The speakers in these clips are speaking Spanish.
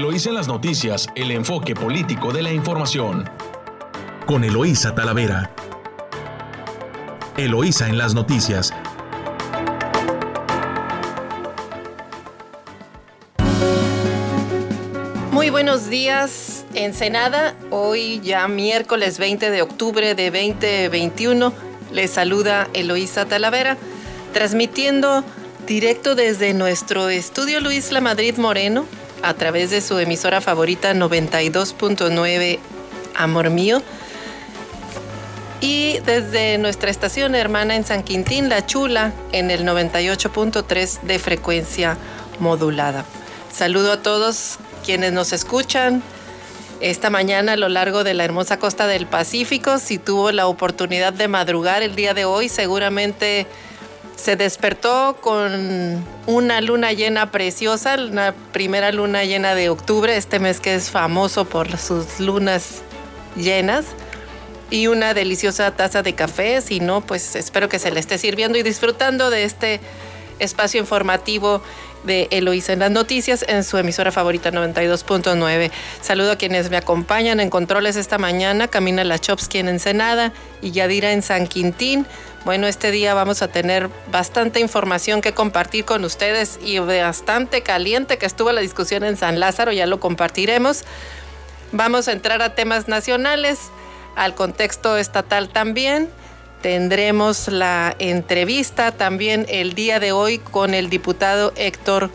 Eloísa en las noticias, el enfoque político de la información. Con Eloísa Talavera. Eloísa en las noticias. Muy buenos días, Ensenada. Hoy ya miércoles 20 de octubre de 2021. Les saluda Eloísa Talavera, transmitiendo directo desde nuestro estudio Luis La Madrid Moreno a través de su emisora favorita 92.9 Amor Mío y desde nuestra estación hermana en San Quintín, La Chula, en el 98.3 de frecuencia modulada. Saludo a todos quienes nos escuchan esta mañana a lo largo de la hermosa costa del Pacífico. Si tuvo la oportunidad de madrugar el día de hoy, seguramente se despertó con una luna llena preciosa, la primera luna llena de octubre, este mes que es famoso por sus lunas llenas, y una deliciosa taza de café. Si no, pues espero que se le esté sirviendo y disfrutando de este espacio informativo de Eloísa en las noticias en su emisora favorita 92.9. Saludo a quienes me acompañan en controles esta mañana, Camina Lachowski en Ensenada y Yadira en San Quintín. Bueno, este día vamos a tener bastante información que compartir con ustedes y bastante caliente que estuvo la discusión en San Lázaro, ya lo compartiremos. Vamos a entrar a temas nacionales, al contexto estatal también. Tendremos la entrevista también el día de hoy con el diputado Héctor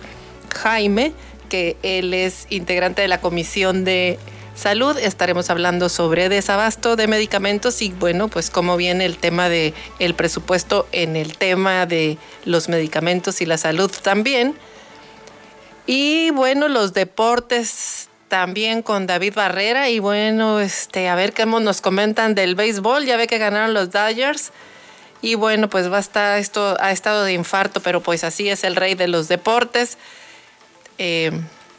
Jaime, que él es integrante de la Comisión de salud. Estaremos hablando sobre desabasto de medicamentos y bueno, pues cómo viene el tema de presupuesto en el tema de los medicamentos y la salud también. Y bueno, los deportes también con David Barrera y bueno, este a ver qué nos comentan del béisbol. Ya ve que ganaron los Dodgers. Y bueno, pues va a estar esto ha estado de infarto, pero pues así es el rey de los deportes. Eh,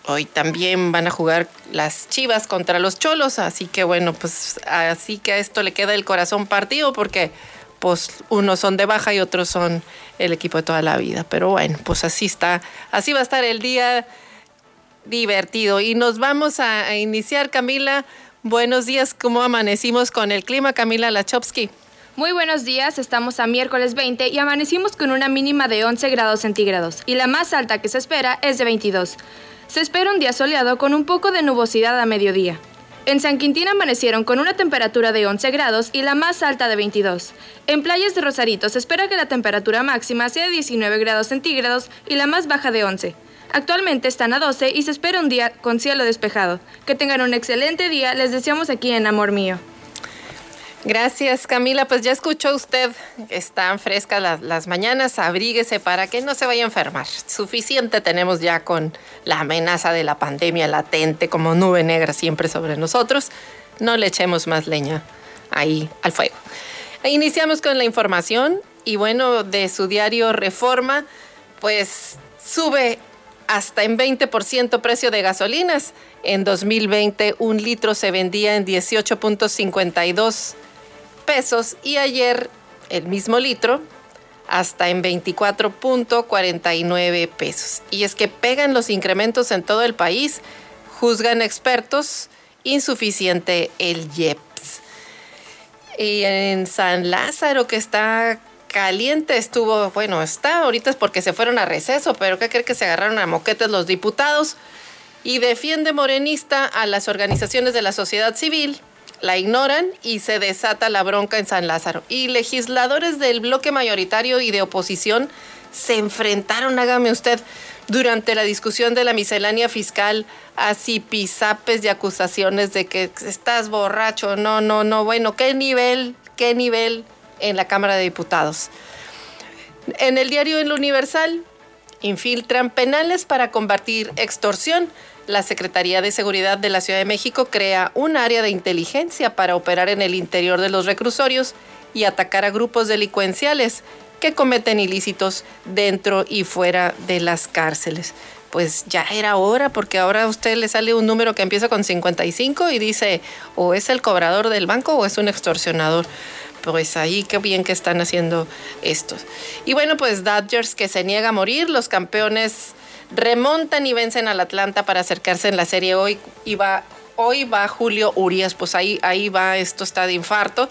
Hoy también van a jugar las Chivas contra los Cholos, así que bueno, pues así que a esto le queda el corazón partido porque pues unos son de baja y otros son el equipo de toda la vida. Pero bueno, pues así está, así va a estar el día divertido. Y nos vamos a, iniciar, Camila. Buenos días, ¿cómo amanecimos con el clima, Camila Lachowski? Muy buenos días, estamos a miércoles 20 y amanecimos con una mínima de 11 grados centígrados y la más alta que se espera es de 22. Se espera un día soleado con un poco de nubosidad a mediodía. En San Quintín amanecieron con una temperatura de 11 grados y la más alta de 22. En playas de Rosarito se espera que la temperatura máxima sea de 19 grados centígrados y la más baja de 11. Actualmente están a 12 y se espera un día con cielo despejado. Que tengan un excelente día, les deseamos aquí en Amor Mío. Gracias, Camila. Pues ya escuchó usted, están frescas las, mañanas, abríguese para que no se vaya a enfermar. Suficiente tenemos ya con la amenaza de la pandemia latente como nube negra siempre sobre nosotros. No le echemos más leña ahí al fuego. E iniciamos con la información y bueno, de su diario Reforma, pues sube hasta en 20% precio de gasolinas. En 2020 un litro se vendía en 18.52 pesos y ayer el mismo litro hasta en 24.49 pesos. Y es que pegan los incrementos en todo el país, juzgan expertos, insuficiente el IEPS. Y en San Lázaro, que está caliente, estuvo, bueno, está ahorita es porque se fueron a receso, pero ¿qué cree que se agarraron a moquetes los diputados? Y defiende morenista a las organizaciones de la sociedad civil la ignoran y se desata la bronca en San Lázaro. Y legisladores del bloque mayoritario y de oposición se enfrentaron, hágame usted, durante la discusión de la miscelánea fiscal a pisapes de acusaciones de que estás borracho. No, no, no. Bueno, ¿qué nivel, qué nivel en la Cámara de Diputados? En el diario El Universal infiltran penales para combatir extorsión la Secretaría de Seguridad de la Ciudad de México crea un área de inteligencia para operar en el interior de los reclusorios y atacar a grupos delincuenciales que cometen ilícitos dentro y fuera de las cárceles. Pues ya era hora, porque ahora a usted le sale un número que empieza con 55 y dice o es el cobrador del banco o es un extorsionador. pues ahí qué bien que están haciendo estos. Y bueno, pues Dodgers que se niega a morir, los campeones remontan y vencen al Atlanta para acercarse en la serie hoy. Y va, hoy va Julio Urias, pues ahí, ahí va, esto está de infarto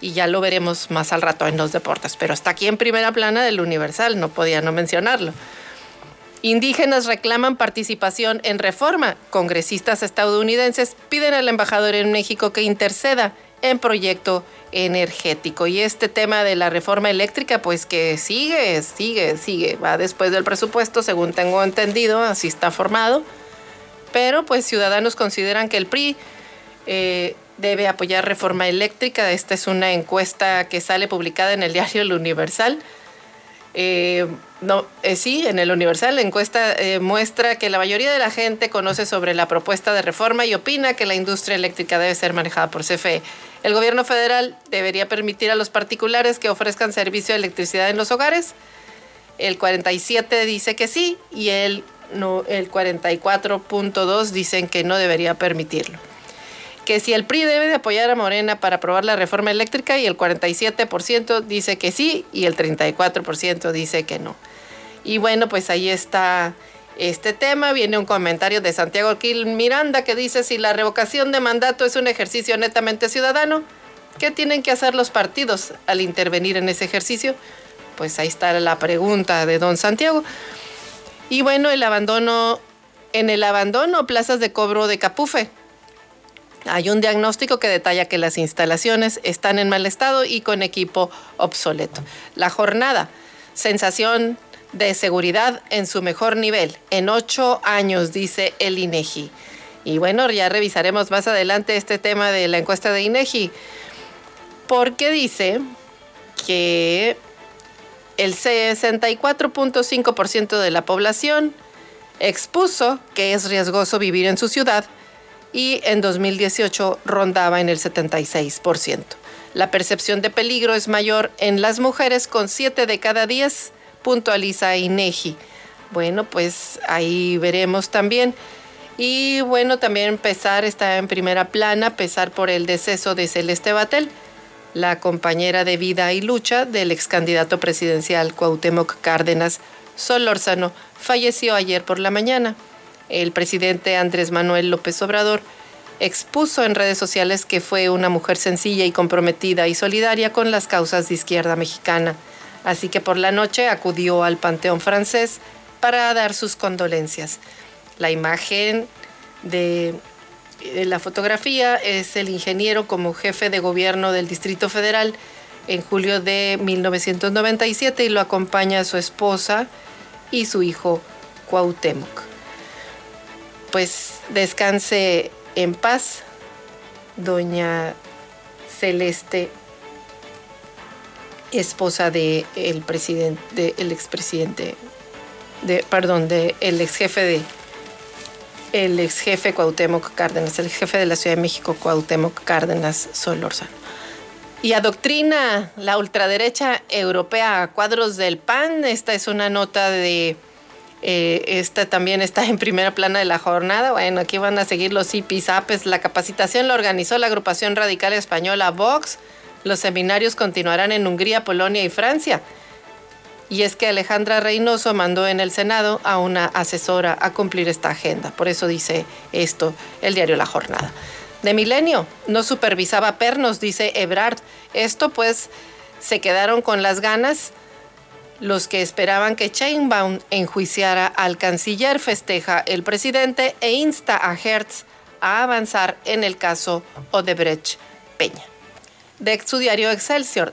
y ya lo veremos más al rato en los deportes. Pero está aquí en primera plana del Universal, no podía no mencionarlo. Indígenas reclaman participación en reforma. Congresistas estadounidenses piden al embajador en México que interceda en proyecto energético. Y este tema de la reforma eléctrica, pues que sigue, sigue, sigue. Va después del presupuesto, según tengo entendido, así está formado. Pero pues ciudadanos consideran que el PRI eh, debe apoyar reforma eléctrica. Esta es una encuesta que sale publicada en el diario El Universal. Eh, no, eh, sí, en el Universal la encuesta eh, muestra que la mayoría de la gente conoce sobre la propuesta de reforma y opina que la industria eléctrica debe ser manejada por CFE. El gobierno federal debería permitir a los particulares que ofrezcan servicio de electricidad en los hogares. El 47 dice que sí y el, no, el 44.2 dicen que no debería permitirlo que si el PRI debe de apoyar a Morena para aprobar la reforma eléctrica y el 47% dice que sí y el 34% dice que no. Y bueno, pues ahí está este tema. Viene un comentario de Santiago Quil Miranda que dice, si la revocación de mandato es un ejercicio netamente ciudadano, ¿qué tienen que hacer los partidos al intervenir en ese ejercicio? Pues ahí está la pregunta de don Santiago. Y bueno, el abandono, en el abandono, plazas de cobro de Capufe hay un diagnóstico que detalla que las instalaciones están en mal estado y con equipo obsoleto. La jornada, sensación de seguridad en su mejor nivel, en ocho años, dice el INEGI. Y bueno, ya revisaremos más adelante este tema de la encuesta de INEGI, porque dice que el 64.5% de la población expuso que es riesgoso vivir en su ciudad y en 2018 rondaba en el 76%. La percepción de peligro es mayor en las mujeres con 7 de cada 10, puntualiza INEGI. Bueno, pues ahí veremos también. Y bueno, también empezar está en primera plana, pesar por el deceso de Celeste Batel, la compañera de vida y lucha del ex candidato presidencial Cuauhtémoc Cárdenas Solórzano, falleció ayer por la mañana el presidente Andrés Manuel López Obrador expuso en redes sociales que fue una mujer sencilla y comprometida y solidaria con las causas de izquierda mexicana. Así que por la noche acudió al Panteón francés para dar sus condolencias. La imagen de la fotografía es el ingeniero como jefe de gobierno del Distrito Federal en julio de 1997 y lo acompaña su esposa y su hijo Cuauhtémoc pues descanse en paz, doña Celeste, esposa de el presidente, el expresidente, de, perdón, de el ex jefe de el ex jefe Cuauhtémoc Cárdenas, el jefe de la Ciudad de México Cuauhtémoc Cárdenas Solórzano. Y adoctrina la ultraderecha europea a cuadros del PAN. Esta es una nota de eh, esta también está en primera plana de la jornada. Bueno, aquí van a seguir los IPISAPES. La capacitación la organizó la agrupación radical española Vox. Los seminarios continuarán en Hungría, Polonia y Francia. Y es que Alejandra Reynoso mandó en el Senado a una asesora a cumplir esta agenda. Por eso dice esto el diario La Jornada. De Milenio, no supervisaba pernos, dice Ebrard. Esto pues se quedaron con las ganas los que esperaban que Chainbaum enjuiciara al canciller festeja el presidente e insta a Hertz a avanzar en el caso Odebrecht Peña. De su diario Excelsior,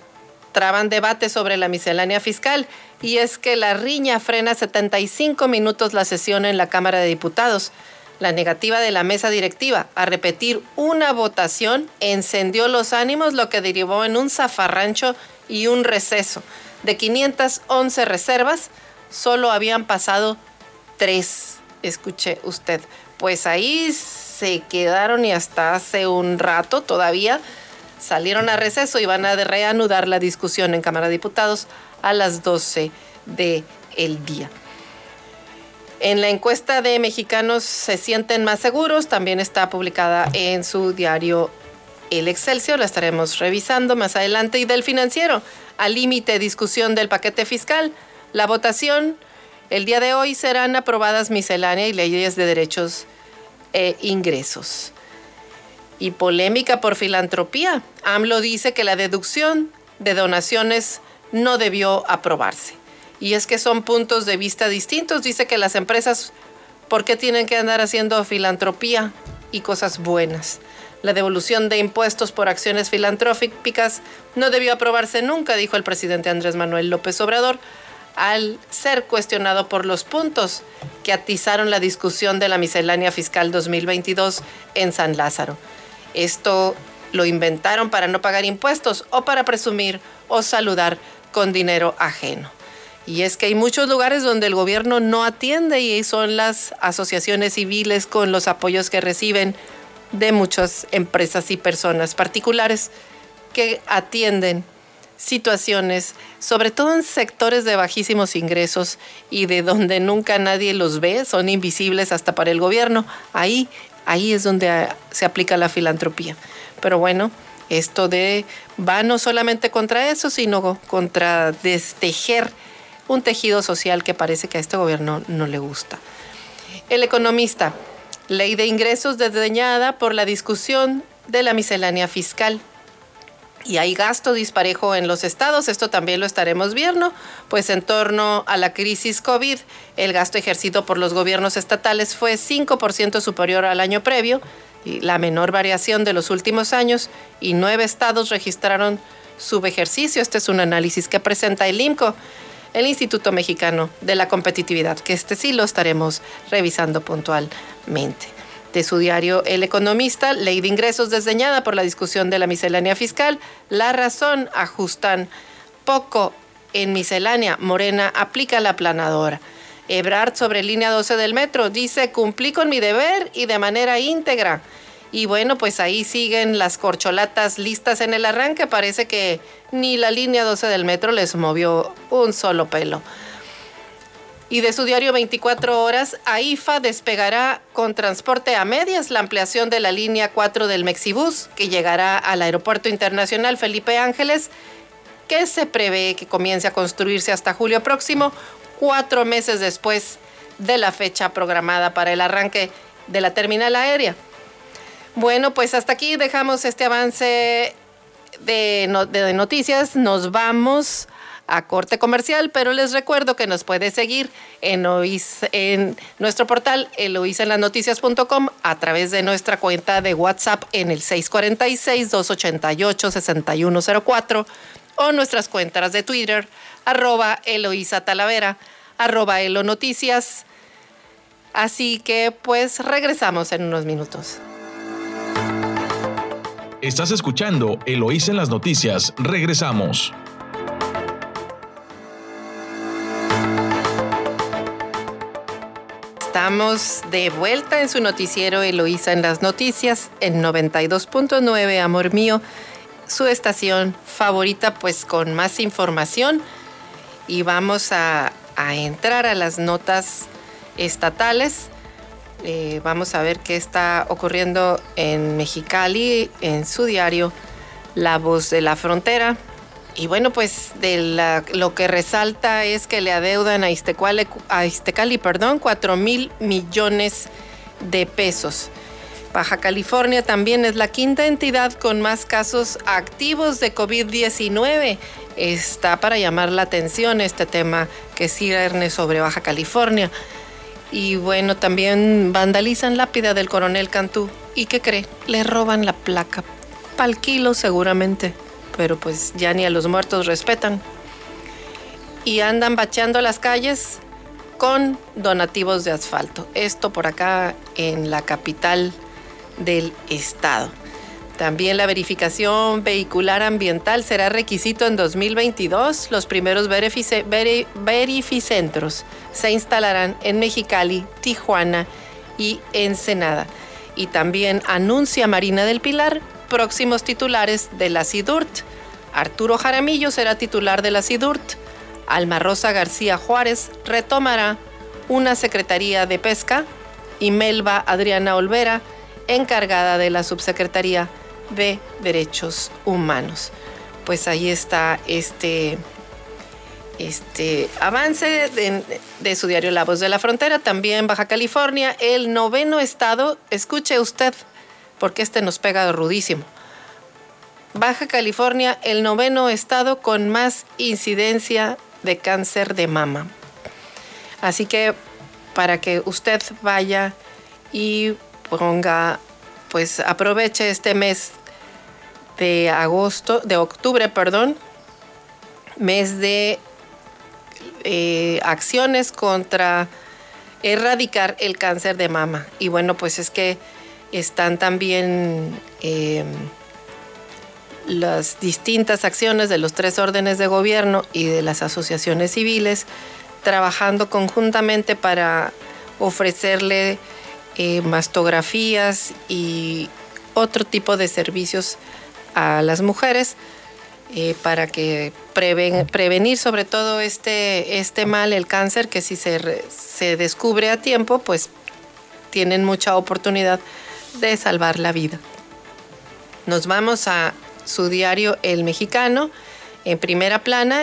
traban debate sobre la miscelánea fiscal y es que la riña frena 75 minutos la sesión en la Cámara de Diputados. La negativa de la mesa directiva a repetir una votación encendió los ánimos, lo que derivó en un zafarrancho y un receso. De 511 reservas, solo habían pasado tres, escuche usted. Pues ahí se quedaron y hasta hace un rato todavía salieron a receso y van a reanudar la discusión en Cámara de Diputados a las 12 del el día. En la encuesta de mexicanos se sienten más seguros, también está publicada en su diario el Excelsior, la estaremos revisando más adelante, y del financiero, al límite discusión del paquete fiscal. La votación, el día de hoy serán aprobadas miscelánea y leyes de derechos e ingresos. Y polémica por filantropía. AMLO dice que la deducción de donaciones no debió aprobarse. Y es que son puntos de vista distintos. Dice que las empresas, ¿por qué tienen que andar haciendo filantropía y cosas buenas? La devolución de impuestos por acciones filantrópicas no debió aprobarse nunca, dijo el presidente Andrés Manuel López Obrador, al ser cuestionado por los puntos que atizaron la discusión de la miscelánea fiscal 2022 en San Lázaro. Esto lo inventaron para no pagar impuestos o para presumir o saludar con dinero ajeno. Y es que hay muchos lugares donde el gobierno no atiende y son las asociaciones civiles con los apoyos que reciben de muchas empresas y personas particulares que atienden situaciones, sobre todo en sectores de bajísimos ingresos y de donde nunca nadie los ve, son invisibles hasta para el gobierno. Ahí, ahí es donde se aplica la filantropía. Pero bueno, esto de va no solamente contra eso, sino contra destejer un tejido social que parece que a este gobierno no le gusta. El economista, ley de ingresos desdeñada por la discusión de la miscelánea fiscal. Y hay gasto disparejo en los estados, esto también lo estaremos viendo, pues en torno a la crisis COVID, el gasto ejercido por los gobiernos estatales fue 5% superior al año previo, y la menor variación de los últimos años, y nueve estados registraron subejercicio. Este es un análisis que presenta el IMCO el Instituto Mexicano de la Competitividad, que este sí lo estaremos revisando puntualmente. De su diario El Economista, ley de ingresos desdeñada por la discusión de la miscelánea fiscal, la razón ajustan poco en miscelánea, Morena aplica la planadora. Ebrard sobre línea 12 del metro dice, cumplí con mi deber y de manera íntegra. Y bueno, pues ahí siguen las corcholatas listas en el arranque. Parece que ni la línea 12 del metro les movió un solo pelo. Y de su diario 24 horas, AIFA despegará con transporte a medias la ampliación de la línea 4 del Mexibus, que llegará al Aeropuerto Internacional Felipe Ángeles, que se prevé que comience a construirse hasta julio próximo, cuatro meses después de la fecha programada para el arranque de la terminal aérea. Bueno, pues hasta aquí dejamos este avance de, noticias. Nos vamos a corte comercial, pero les recuerdo que nos puede seguir en, en nuestro portal eloisenlasnoticias.com a través de nuestra cuenta de WhatsApp en el 646-288-6104 o nuestras cuentas de Twitter arroba Eloisa Talavera, arroba Elo Noticias. Así que pues regresamos en unos minutos. Estás escuchando Eloís en las noticias. Regresamos. Estamos de vuelta en su noticiero Eloísa en las noticias en 92.9, amor mío, su estación favorita pues con más información y vamos a, a entrar a las notas estatales. Eh, vamos a ver qué está ocurriendo en Mexicali, en su diario La Voz de la Frontera. Y bueno, pues de lo que resalta es que le adeudan a, a Iztecali perdón, 4 mil millones de pesos. Baja California también es la quinta entidad con más casos activos de COVID-19. Está para llamar la atención este tema que cierne sobre Baja California. Y bueno, también vandalizan lápida del coronel Cantú. ¿Y qué cree? Le roban la placa. Pal kilo seguramente. Pero pues ya ni a los muertos respetan. Y andan bacheando las calles con donativos de asfalto. Esto por acá en la capital del estado. También la verificación vehicular ambiental será requisito en 2022. Los primeros verificentros se instalarán en Mexicali, Tijuana y Ensenada. Y también anuncia Marina del Pilar próximos titulares de la CIDURT. Arturo Jaramillo será titular de la CIDURT. Alma Rosa García Juárez retomará una Secretaría de Pesca y Melba Adriana Olvera encargada de la Subsecretaría de Derechos Humanos. Pues ahí está este, este avance de, su diario La Voz de la Frontera, también Baja California, el noveno estado, escuche usted, porque este nos pega rudísimo. Baja California, el noveno estado con más incidencia de cáncer de mama. Así que para que usted vaya y ponga, pues aproveche este mes de agosto, de octubre, perdón, mes de eh, acciones contra erradicar el cáncer de mama. Y bueno, pues es que están también em, las distintas acciones de los tres órdenes de gobierno y de las asociaciones civiles trabajando conjuntamente para ofrecerle eh, mastografías y otro tipo de servicios a las mujeres eh, para que prevenir sobre todo este, este mal, el cáncer, que si se, se descubre a tiempo, pues tienen mucha oportunidad de salvar la vida. Nos vamos a su diario El Mexicano, en primera plana.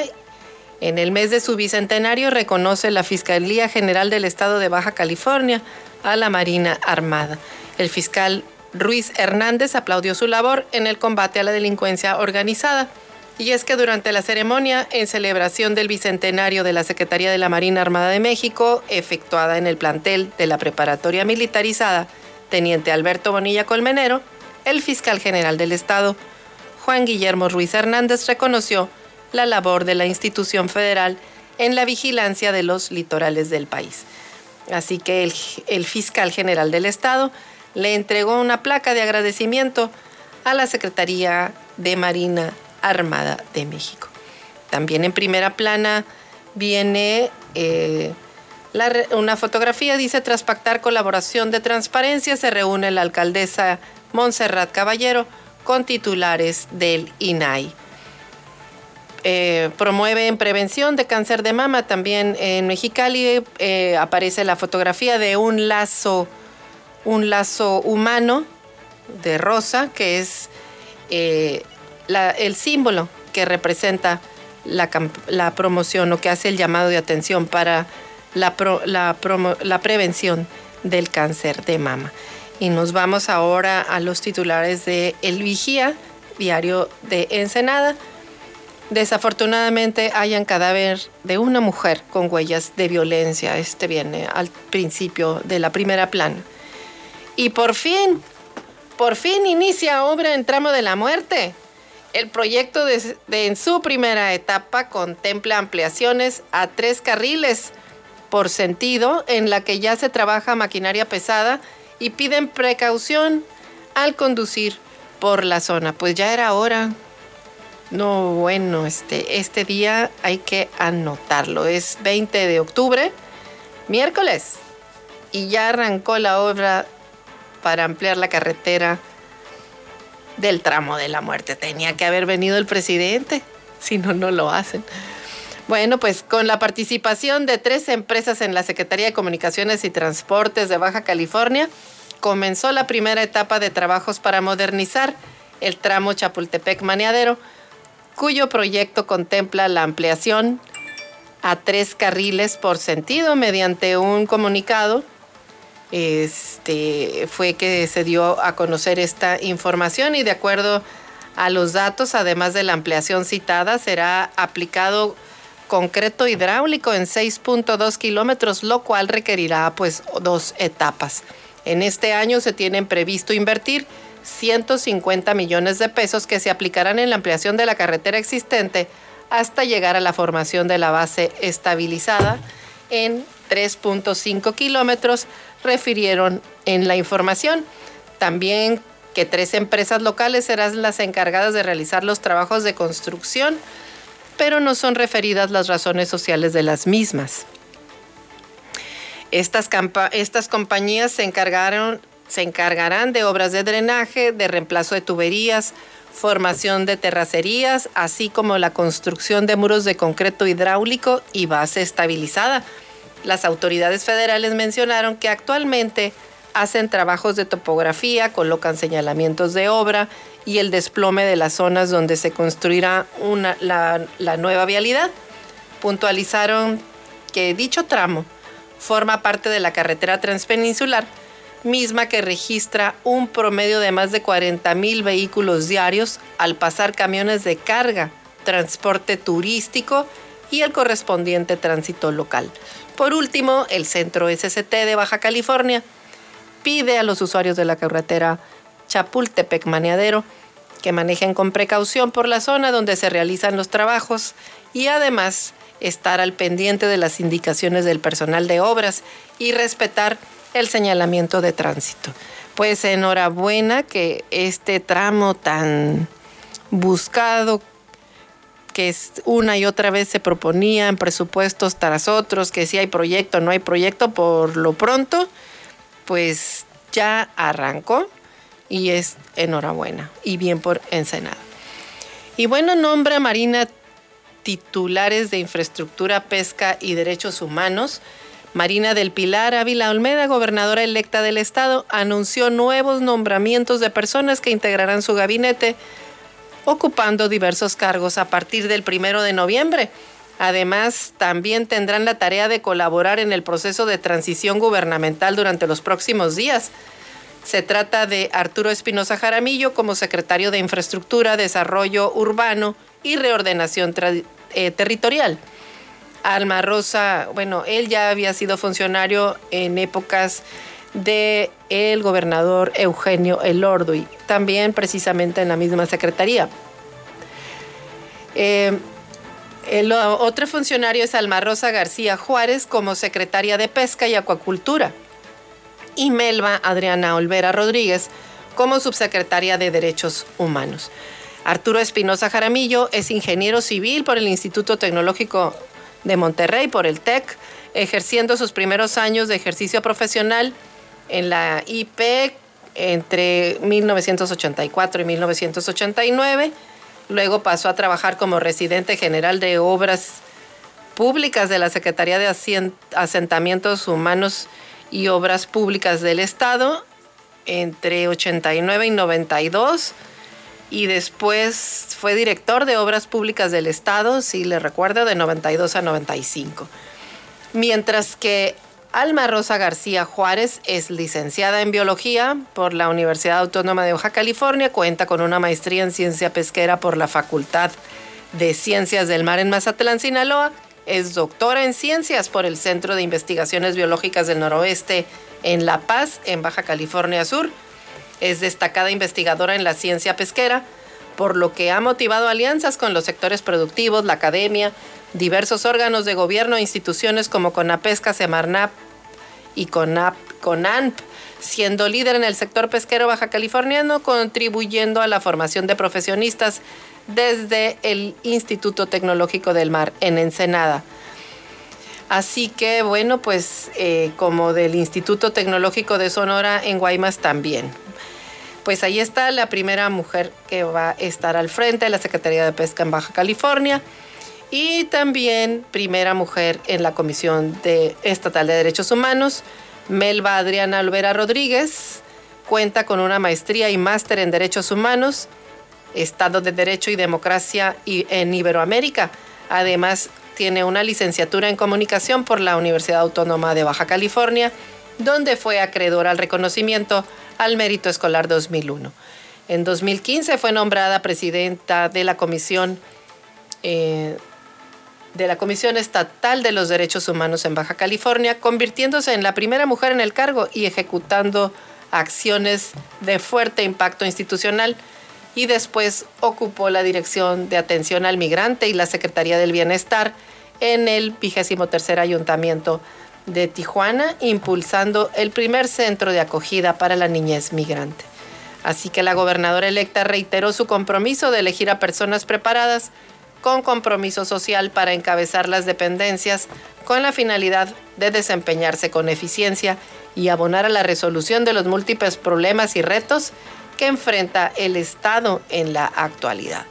En el mes de su bicentenario reconoce la Fiscalía General del Estado de Baja California a la Marina Armada. El fiscal Ruiz Hernández aplaudió su labor en el combate a la delincuencia organizada. Y es que durante la ceremonia en celebración del bicentenario de la Secretaría de la Marina Armada de México, efectuada en el plantel de la preparatoria militarizada Teniente Alberto Bonilla Colmenero, el fiscal general del Estado, Juan Guillermo Ruiz Hernández, reconoció la labor de la institución federal en la vigilancia de los litorales del país. Así que el, fiscal general del Estado le entregó una placa de agradecimiento a la Secretaría de Marina Armada de México. También en primera plana viene eh, una fotografía, dice, tras pactar colaboración de transparencia, se reúne la alcaldesa Montserrat Caballero con titulares del INAI. Eh, promueve en prevención de cáncer de mama. También en Mexicali eh, aparece la fotografía de un lazo, un lazo humano de rosa, que es eh, el símbolo que representa la, la, promoción o que hace el llamado de atención para la, la prevención del cáncer de mama. Y nos vamos ahora a los titulares de El Vigía, diario de Ensenada. Desafortunadamente hayan cadáver de una mujer con huellas de violencia. Este viene al principio de la primera plana. Y por fin, por fin inicia obra en tramo de la muerte. El proyecto de, en su primera etapa contempla ampliaciones a tres carriles por sentido en la que ya se trabaja maquinaria pesada y piden precaución al conducir por la zona. Pues ya era hora. No, bueno, este, este día hay que anotarlo. Es 20 de octubre, miércoles. Y ya arrancó la obra para ampliar la carretera del tramo de la muerte. Tenía que haber venido el presidente, si no, no lo hacen. Bueno, pues con la participación de tres empresas en la Secretaría de Comunicaciones y Transportes de Baja California, comenzó la primera etapa de trabajos para modernizar el tramo Chapultepec-Maniadero cuyo proyecto contempla la ampliación a tres carriles por sentido mediante un comunicado. Este fue que se dio a conocer esta información y de acuerdo a los datos, además de la ampliación citada, será aplicado concreto hidráulico en 6.2 kilómetros, lo cual requerirá pues dos etapas. En este año se tienen previsto invertir 150 millones de pesos que se aplicarán en la ampliación de la carretera existente hasta llegar a la formación de la base estabilizada en 3.5 kilómetros, refirieron en la información. También que tres empresas locales serán las encargadas de realizar los trabajos de construcción, pero no son referidas las razones sociales de las mismas. Estas, estas compañías se encargaron se encargarán de obras de drenaje, de reemplazo de tuberías, formación de terracerías, así como la construcción de muros de concreto hidráulico y base estabilizada. Las autoridades federales mencionaron que actualmente hacen trabajos de topografía, colocan señalamientos de obra y el desplome de las zonas donde se construirá la, la nueva vialidad. Puntualizaron que dicho tramo forma parte de la carretera transpeninsular, misma que registra un promedio de más de 40 mil vehículos diarios al pasar camiones de carga, transporte turístico y el correspondiente tránsito local. Por último, el Centro SCT de Baja California pide a los usuarios de la carretera Chapultepec Maniadero que manejen con precaución por la zona donde se realizan los trabajos y además estar al pendiente de las indicaciones del personal de obras y respetar el señalamiento de tránsito. Pues enhorabuena que este tramo tan buscado que una y otra vez se proponían presupuestos tras otros, que si hay proyecto, no hay proyecto, por lo pronto, pues ya arrancó y es enhorabuena y bien por Ensenada. Y bueno, nombra Marina titulares de infraestructura, pesca y derechos humanos. Marina del Pilar Ávila Olmeda, gobernadora electa del estado, anunció nuevos nombramientos de personas que integrarán su gabinete, ocupando diversos cargos a partir del primero de noviembre. Además, también tendrán la tarea de colaborar en el proceso de transición gubernamental durante los próximos días. Se trata de Arturo Espinosa Jaramillo como secretario de Infraestructura, Desarrollo Urbano y Reordenación eh, Territorial. Alma Rosa, bueno, él ya había sido funcionario en épocas de el gobernador Eugenio Elorduy, también precisamente en la misma secretaría. Eh, el otro funcionario es Alma Rosa García Juárez como secretaria de Pesca y Acuacultura y Melba Adriana Olvera Rodríguez como subsecretaria de Derechos Humanos. Arturo Espinosa Jaramillo es ingeniero civil por el Instituto Tecnológico de Monterrey, por el TEC, ejerciendo sus primeros años de ejercicio profesional en la IP entre 1984 y 1989. Luego pasó a trabajar como residente general de obras públicas de la Secretaría de Asentamientos Humanos y Obras Públicas del Estado entre 89 y 92 y después fue director de Obras Públicas del Estado, si le recuerdo, de 92 a 95. Mientras que Alma Rosa García Juárez es licenciada en Biología por la Universidad Autónoma de Baja California, cuenta con una maestría en Ciencia Pesquera por la Facultad de Ciencias del Mar en Mazatlán, Sinaloa es doctora en ciencias por el Centro de Investigaciones Biológicas del Noroeste en La Paz, en Baja California Sur. Es destacada investigadora en la ciencia pesquera, por lo que ha motivado alianzas con los sectores productivos, la academia, diversos órganos de gobierno e instituciones como Conapesca, Semarnap y Conap, Conanp, siendo líder en el sector pesquero baja californiano, contribuyendo a la formación de profesionistas desde el Instituto Tecnológico del Mar en Ensenada. Así que bueno, pues eh, como del Instituto Tecnológico de Sonora en Guaymas también. Pues ahí está la primera mujer que va a estar al frente de la Secretaría de Pesca en Baja California y también primera mujer en la Comisión de Estatal de Derechos Humanos, Melba Adriana Olvera Rodríguez, cuenta con una maestría y máster en Derechos Humanos Estado de Derecho y Democracia en Iberoamérica. Además, tiene una licenciatura en comunicación por la Universidad Autónoma de Baja California, donde fue acreedor al reconocimiento al Mérito Escolar 2001. En 2015 fue nombrada presidenta de la Comisión eh, de la Comisión Estatal de los Derechos Humanos en Baja California, convirtiéndose en la primera mujer en el cargo y ejecutando acciones de fuerte impacto institucional y después ocupó la Dirección de Atención al Migrante y la Secretaría del Bienestar en el vigésimo tercer Ayuntamiento de Tijuana, impulsando el primer centro de acogida para la niñez migrante. Así que la gobernadora electa reiteró su compromiso de elegir a personas preparadas con compromiso social para encabezar las dependencias con la finalidad de desempeñarse con eficiencia y abonar a la resolución de los múltiples problemas y retos que enfrenta el Estado en la actualidad.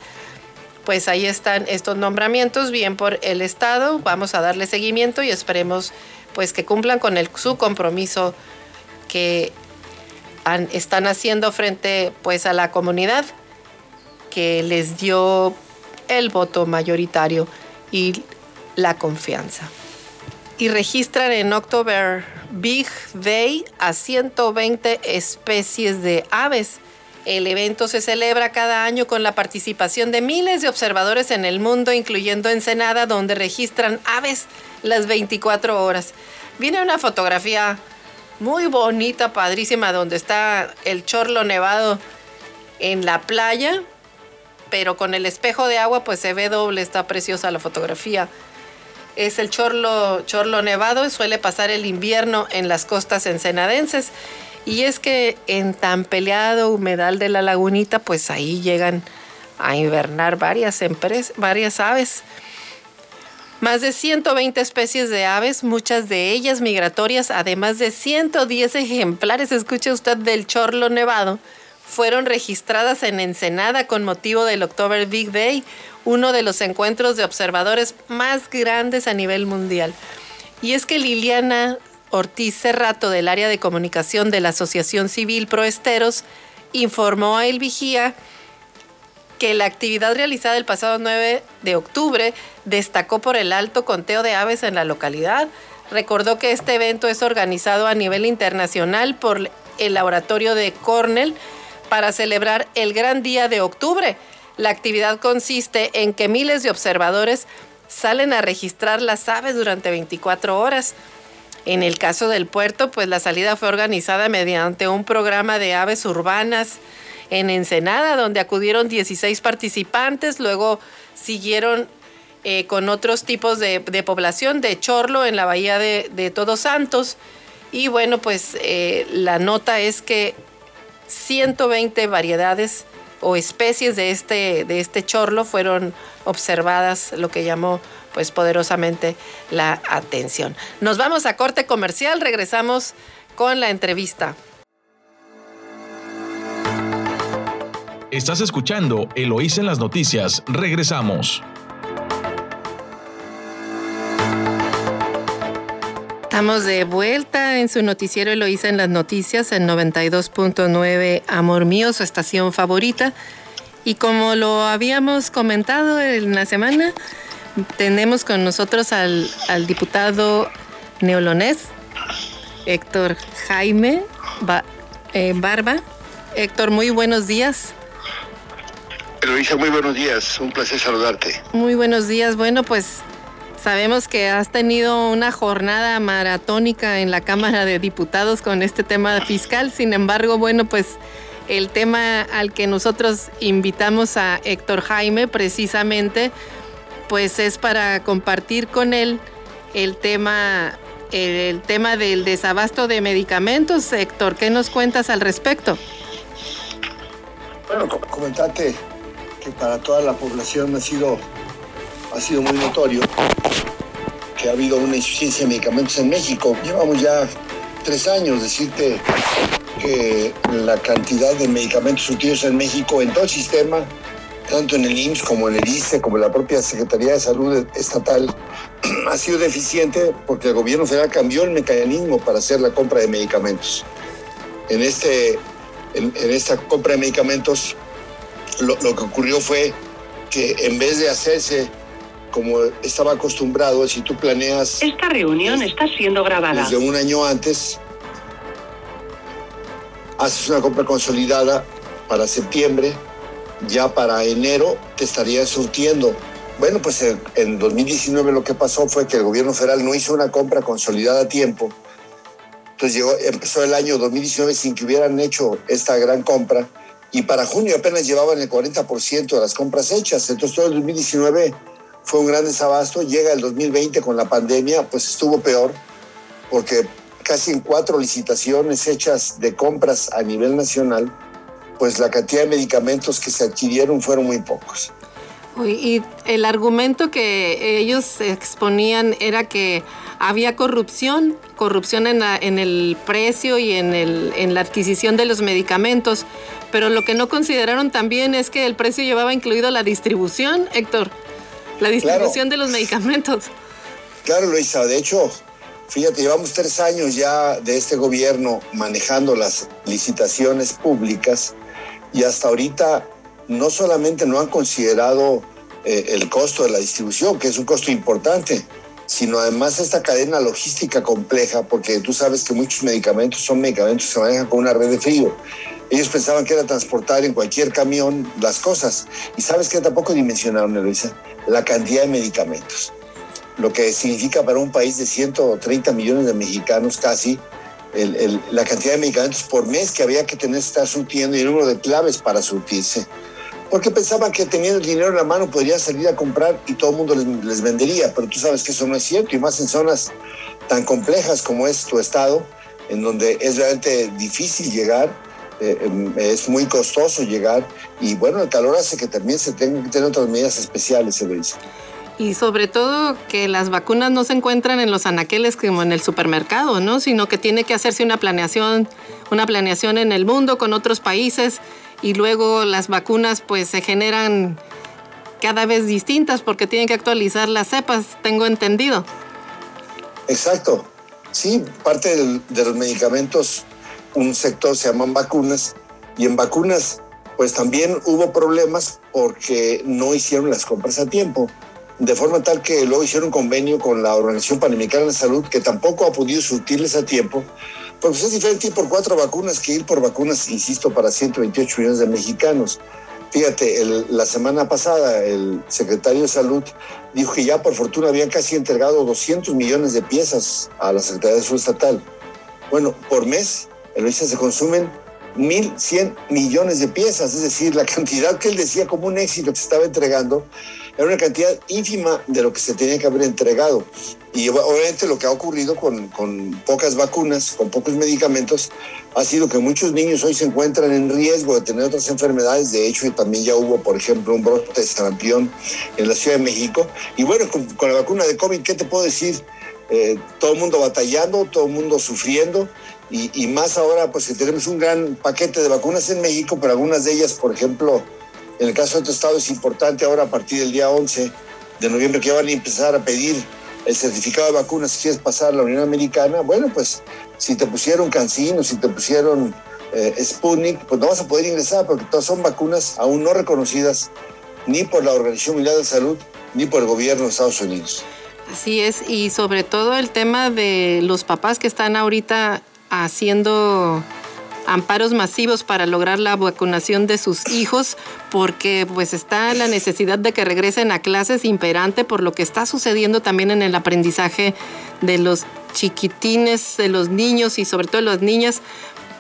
Pues ahí están estos nombramientos, bien por el Estado, vamos a darle seguimiento y esperemos pues que cumplan con su compromiso que están haciendo frente pues a la comunidad que les dio el voto mayoritario y la confianza. Y registran en October Big Day a 120 especies de aves. El evento se celebra cada año con la participación de miles de observadores en el mundo, incluyendo Ensenada, donde registran aves las 24 horas. Viene una fotografía muy bonita, padrísima, donde está el chorlo nevado en la playa, pero con el espejo de agua pues se ve doble, está preciosa la fotografía. Es el chorlo, chorlo nevado suele pasar el invierno en las costas ensenadenses. Y es que en tan peleado humedal de la lagunita, pues ahí llegan a invernar varias, varias aves. Más de 120 especies de aves, muchas de ellas migratorias, además de 110 ejemplares, escuche usted, del chorlo nevado, fueron registradas en Ensenada con motivo del October Big Day, uno de los encuentros de observadores más grandes a nivel mundial. Y es que Liliana Ortiz Cerrato del área de comunicación de la Asociación Civil Proesteros informó a El Vigía que la actividad realizada el pasado 9 de octubre destacó por el alto conteo de aves en la localidad. Recordó que este evento es organizado a nivel internacional por el laboratorio de Cornell para celebrar el gran día de octubre. La actividad consiste en que miles de observadores salen a registrar las aves durante 24 horas. En el caso del puerto, pues la salida fue organizada mediante un programa de aves urbanas en Ensenada, donde acudieron 16 participantes, luego siguieron eh, con otros tipos de, población, de Chorlo en la bahía de, Todos Santos. Y bueno, pues eh, la nota es que 120 variedades o especies de este, de este chorlo fueron observadas, lo que llamó pues poderosamente la atención. Nos vamos a corte comercial, regresamos con la entrevista. Estás escuchando Eloís en las noticias. Regresamos. Estamos de vuelta en su noticiero Eloísa en las noticias en 92.9 Amor Mío, su estación favorita. Y como lo habíamos comentado en la semana, tenemos con nosotros al, diputado neolonés, Héctor Jaime eh, Barba. Héctor, muy buenos días. Eloisa, muy buenos días, un placer saludarte. Muy buenos días, bueno, pues sabemos que has tenido una jornada maratónica en la Cámara de Diputados con este tema fiscal, sin embargo, bueno, pues el tema al que nosotros invitamos a Héctor Jaime precisamente, pues es para compartir con él el tema el tema del desabasto de medicamentos. Héctor, ¿qué nos cuentas al respecto? Bueno, comentarte que para toda la población ha sido, ha sido muy notorio que ha habido una insuficiencia de medicamentos en México. Llevamos ya tres años, decirte que la cantidad de medicamentos surtidos en México, en todo el sistema, tanto en el IMSS como en el ICE, como en la propia Secretaría de Salud Estatal, ha sido deficiente porque el gobierno federal cambió el mecanismo para hacer la compra de medicamentos. En, este, en esta compra de medicamentos lo, que ocurrió fue que en vez de hacerse como estaba acostumbrado, si tú planeas... Esta reunión está siendo grabada. Desde un año antes, haces una compra consolidada para septiembre, ya para enero te estaría surtiendo. Bueno, pues en 2019 lo que pasó fue que el gobierno federal no hizo una compra consolidada a tiempo. Entonces llegó, empezó el año 2019 sin que hubieran hecho esta gran compra y para junio apenas llevaban el 40% de las compras hechas. Entonces todo el 2019 fue un gran desabasto. Llega el 2020 con la pandemia, pues estuvo peor, porque casi en cuatro licitaciones hechas de compras a nivel nacional, pues la cantidad de medicamentos que se adquirieron fueron muy pocos. Y el argumento que ellos exponían era que había corrupción, corrupción en, el precio y en, el, en la adquisición de los medicamentos, pero lo que no consideraron también es que el precio llevaba incluido la distribución, Héctor, la distribución de los medicamentos. Claro, Luisa, de hecho, fíjate, llevamos tres años ya de este gobierno manejando las licitaciones públicas y hasta ahorita no solamente no han considerado eh, el costo de la distribución, que es un costo importante, sino además esta cadena logística compleja, porque tú sabes que muchos medicamentos son medicamentos que se manejan con una red de frío. Ellos pensaban que era transportar en cualquier camión las cosas. Y sabes que tampoco dimensionaron, Eloisa, la cantidad de medicamentos. Lo que significa para un país de 130 millones de mexicanos casi, la cantidad de medicamentos por mes que había que tener estar surtiendo y el número de claves para surtirse porque pensaban que teniendo dinero en la mano podrían salir a comprar y todo el mundo les, vendería, pero tú sabes que eso no es cierto, y más en zonas tan complejas como es tu estado, en donde es realmente difícil llegar, eh, em, es muy costoso llegar, y bueno, el calor hace que también se tengan que tener otras medidas especiales, se dice. Y sobre todo que las vacunas no se encuentran en los anaqueles como en el supermercado, ¿no? Sino que tiene que hacerse una planeación, una planeación en el mundo con otros países y luego las vacunas pues se generan cada vez distintas porque tienen que actualizar las cepas, tengo entendido. Exacto. Sí, parte de los medicamentos, un sector se llaman vacunas y en vacunas pues también hubo problemas porque no hicieron las compras a tiempo, de forma tal que luego hicieron convenio con la Organización Panamericana de Salud que tampoco ha podido surtirles a tiempo pues es diferente ir por cuatro vacunas que ir por vacunas, insisto, para 128 millones de mexicanos. Fíjate, la semana pasada el secretario de Salud dijo que ya por fortuna habían casi entregado 200 millones de piezas a la Secretaría de Salud Estatal. Bueno, por mes, en Luisa se consumen 1.100 millones de piezas, es decir, la cantidad que él decía como un éxito que se estaba entregando era una cantidad ínfima de lo que se tenía que haber entregado. Y obviamente lo que ha ocurrido con, con, pocas vacunas, con pocos medicamentos, ha sido que muchos niños hoy se encuentran en riesgo de tener otras enfermedades. De hecho, también ya hubo, por ejemplo, un brote de sarampión en la Ciudad de México. Y bueno, con, la vacuna de COVID, ¿qué te puedo decir? Eh, todo el mundo batallando, todo el mundo sufriendo. Y, y, más ahora, pues que tenemos un gran paquete de vacunas en México, pero algunas de ellas, por ejemplo, en el caso de tu estado es importante ahora a partir del día 11 de noviembre que van a empezar a pedir el certificado de vacunas si quieres pasar a la Unión Americana. Bueno, pues si te pusieron Cancino, si te pusieron eh, Sputnik, pues no vas a poder ingresar porque todas son vacunas aún no reconocidas ni por la Organización Mundial de Salud ni por el gobierno de Estados Unidos. Así es, y sobre todo el tema de los papás que están ahorita haciendo amparos masivos para lograr la vacunación de sus hijos porque pues está la necesidad de que regresen a clases imperante por lo que está sucediendo también en el aprendizaje de los chiquitines, de los niños y sobre todo de las niñas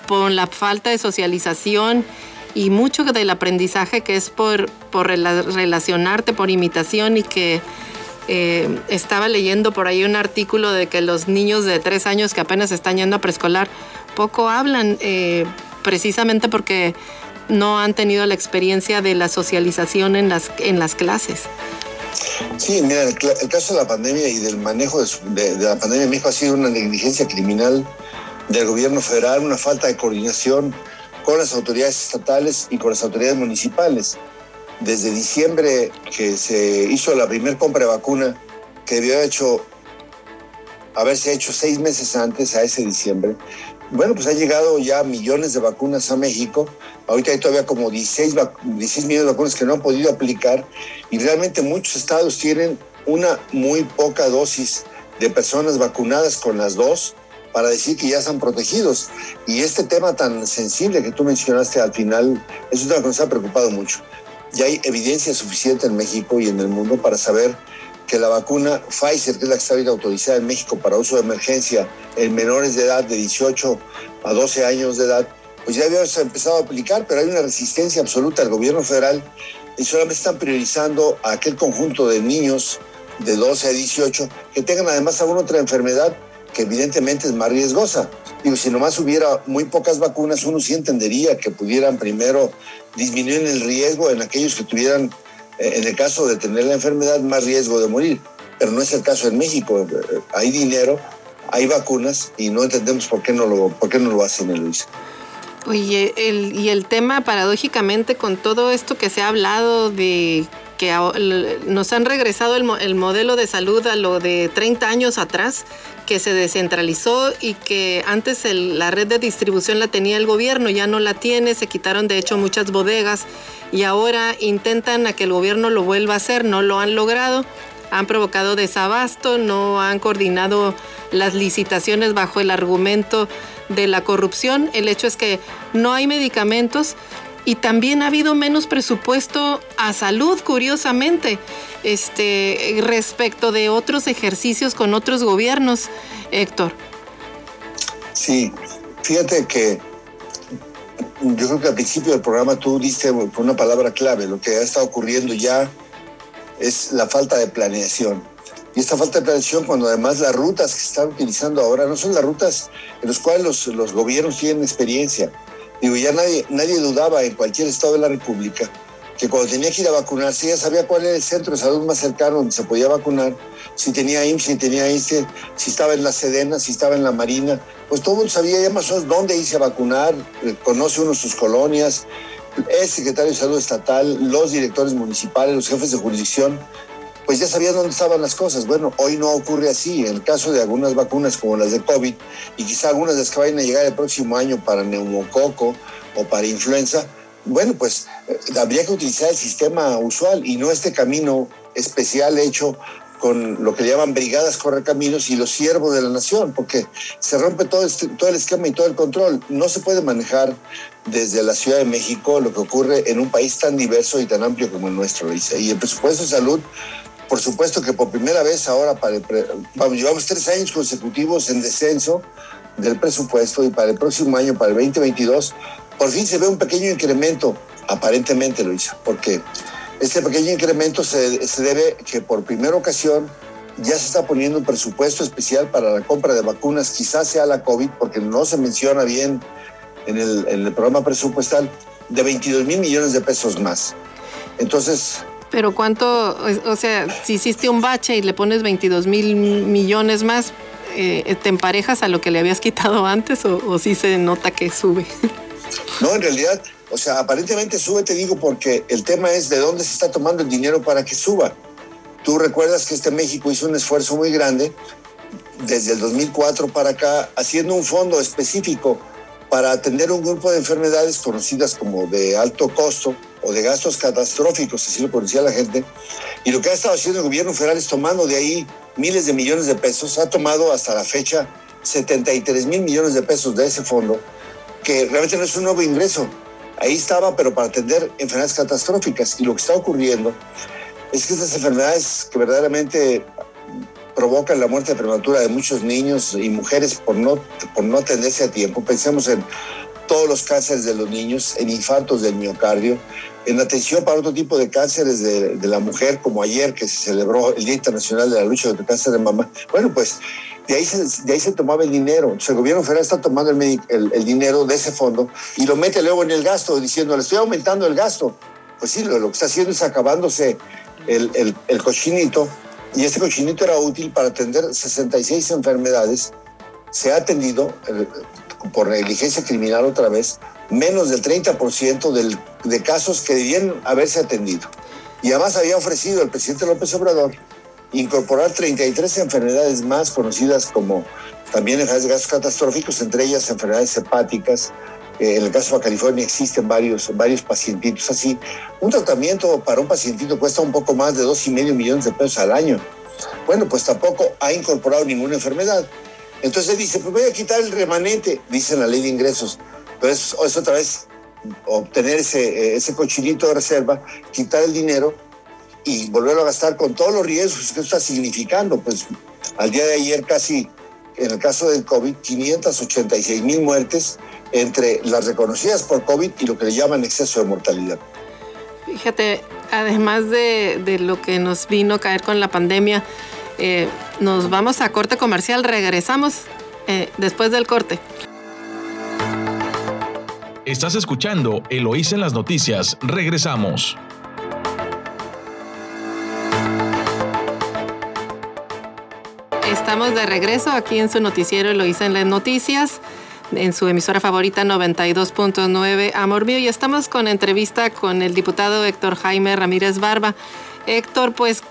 por la falta de socialización y mucho del aprendizaje que es por, por relacionarte, por imitación y que eh, estaba leyendo por ahí un artículo de que los niños de tres años que apenas están yendo a preescolar poco hablan, eh, precisamente porque no han tenido la experiencia de la socialización en las, en las clases. Sí, mira, el, caso de la pandemia y del manejo de, la pandemia México ha sido una negligencia criminal del gobierno federal, una falta de coordinación con las autoridades estatales y con las autoridades municipales. Desde diciembre que se hizo la primera compra de vacuna, que debió haber hecho, haberse hecho seis meses antes, a ese diciembre, bueno, pues ha llegado ya millones de vacunas a México. Ahorita hay todavía como 16, 16 millones de vacunas que no han podido aplicar y realmente muchos estados tienen una muy poca dosis de personas vacunadas con las dos para decir que ya están protegidos. Y este tema tan sensible que tú mencionaste al final es un tema que nos ha preocupado mucho. Ya hay evidencia suficiente en México y en el mundo para saber que la vacuna Pfizer, que es la que está bien autorizada en México para uso de emergencia en menores de edad de 18 a 12 años de edad, pues ya había empezado a aplicar, pero hay una resistencia absoluta del gobierno federal y solamente están priorizando a aquel conjunto de niños de 12 a 18 que tengan además alguna otra enfermedad que evidentemente es más riesgosa. Digo, si nomás hubiera muy pocas vacunas, uno sí entendería que pudieran primero disminuir el riesgo en aquellos que tuvieran en el caso de tener la enfermedad, más riesgo de morir. Pero no es el caso en México. Hay dinero, hay vacunas y no entendemos por qué no lo, por qué no lo hacen, Luis. Oye, y el tema paradójicamente con todo esto que se ha hablado de que nos han regresado el, modelo de salud a lo de 30 años atrás, que se descentralizó y que antes la red de distribución la tenía el gobierno, ya no la tiene, se quitaron de hecho muchas bodegas y ahora intentan a que el gobierno lo vuelva a hacer, no lo han logrado, han provocado desabasto, no han coordinado las licitaciones bajo el argumento de la corrupción. El hecho es que no hay medicamentos y también ha habido menos presupuesto a salud, curiosamente, este, respecto de otros ejercicios con otros gobiernos, Héctor. Sí, fíjate que yo creo que al principio del programa tú diste una palabra clave, lo que ha estado ocurriendo ya es la falta de planeación. Y esta falta de planeación, cuando además las rutas que están utilizando ahora no son las rutas en las cuales los, los gobiernos tienen experiencia. Digo, ya nadie, nadie dudaba en cualquier estado de la República que cuando tenía que ir a vacunarse ya sabía cuál era el centro de salud más cercano donde se podía vacunar, si tenía IMSS, si tenía ICE, si estaba en la Sedena, si estaba en la Marina, pues todo el mundo sabía ya más o menos dónde irse a vacunar, eh, conoce uno sus colonias, el secretario de salud estatal, los directores municipales, los jefes de jurisdicción, pues ya sabían dónde estaban las cosas. Bueno, hoy no ocurre así. En el caso de algunas vacunas como las de COVID y quizá algunas de las que vayan a llegar el próximo año para neumococo o para influenza, bueno, pues eh, habría que utilizar el sistema usual y no este camino especial hecho con lo que llaman brigadas correcaminos y los siervos de la nación, porque se rompe todo, este, todo el esquema y todo el control. No se puede manejar desde la Ciudad de México lo que ocurre en un país tan diverso y tan amplio como el nuestro. Y el presupuesto de salud por supuesto que por primera vez ahora, para vamos, llevamos tres años consecutivos en descenso del presupuesto y para el próximo año, para el 2022, por fin se ve un pequeño incremento, aparentemente hizo, porque este pequeño incremento se, se debe que por primera ocasión ya se está poniendo un presupuesto especial para la compra de vacunas, quizás sea la COVID, porque no se menciona bien en el, en el programa presupuestal, de 22 mil millones de pesos más. Entonces, pero cuánto, o sea, si hiciste un bache y le pones 22 mil millones más, eh, ¿te emparejas a lo que le habías quitado antes o, o sí se nota que sube? No, en realidad, o sea, aparentemente sube, te digo, porque el tema es de dónde se está tomando el dinero para que suba. Tú recuerdas que este México hizo un esfuerzo muy grande desde el 2004 para acá, haciendo un fondo específico para atender un grupo de enfermedades conocidas como de alto costo o de gastos catastróficos, así lo conocía la gente. Y lo que ha estado haciendo el gobierno federal es tomando de ahí miles de millones de pesos. Ha tomado hasta la fecha 73 mil millones de pesos de ese fondo, que realmente no es un nuevo ingreso. Ahí estaba, pero para atender enfermedades catastróficas. Y lo que está ocurriendo es que estas enfermedades que verdaderamente provocan la muerte prematura de muchos niños y mujeres por no, por no atenderse a tiempo. Pensemos en todos los cánceres de los niños, en infartos del miocardio, en atención para otro tipo de cánceres de, de, la mujer, como ayer que se celebró el Día Internacional de la Lucha contra el Cáncer de Mama. Bueno, pues de ahí se, de ahí se tomaba el dinero. Entonces, el gobierno federal está tomando el, el, el, dinero de ese fondo y lo mete luego en el gasto, diciendo, le estoy aumentando el gasto. Pues sí, lo, lo que está haciendo es acabándose el, el cochinito y este cochinito era útil para atender 66 enfermedades. Se ha atendido, eh, por negligencia criminal otra vez, menos del 30% del, de casos que debían haberse atendido. Y además había ofrecido el presidente López Obrador incorporar 33 enfermedades más conocidas como también enfermedades catastróficos, entre ellas enfermedades hepáticas, eh, en el caso de California existen varios, varios pacientitos así. Un tratamiento para un pacientito cuesta un poco más de dos y medio millones de pesos al año. Bueno, pues tampoco ha incorporado ninguna enfermedad. Entonces dice, pues voy a quitar el remanente, dice la ley de ingresos. Pero otra vez obtener ese, ese cochinito de reserva, quitar el dinero y volverlo a gastar con todos los riesgos que está significando. Pues al día de ayer casi, en el caso del COVID, 586 mil muertes, entre las reconocidas por COVID y lo que le llaman exceso de mortalidad. Fíjate, además de, de lo que nos vino a caer con la pandemia, eh, nos vamos a corte comercial, regresamos eh, después del corte. Estás escuchando Eloís en las noticias, regresamos. Estamos de regreso aquí en su noticiero Eloísa en las noticias. En su emisora favorita 92.9 Amor Mío y estamos con entrevista con el diputado Héctor Jaime Ramírez Barba. Héctor, pues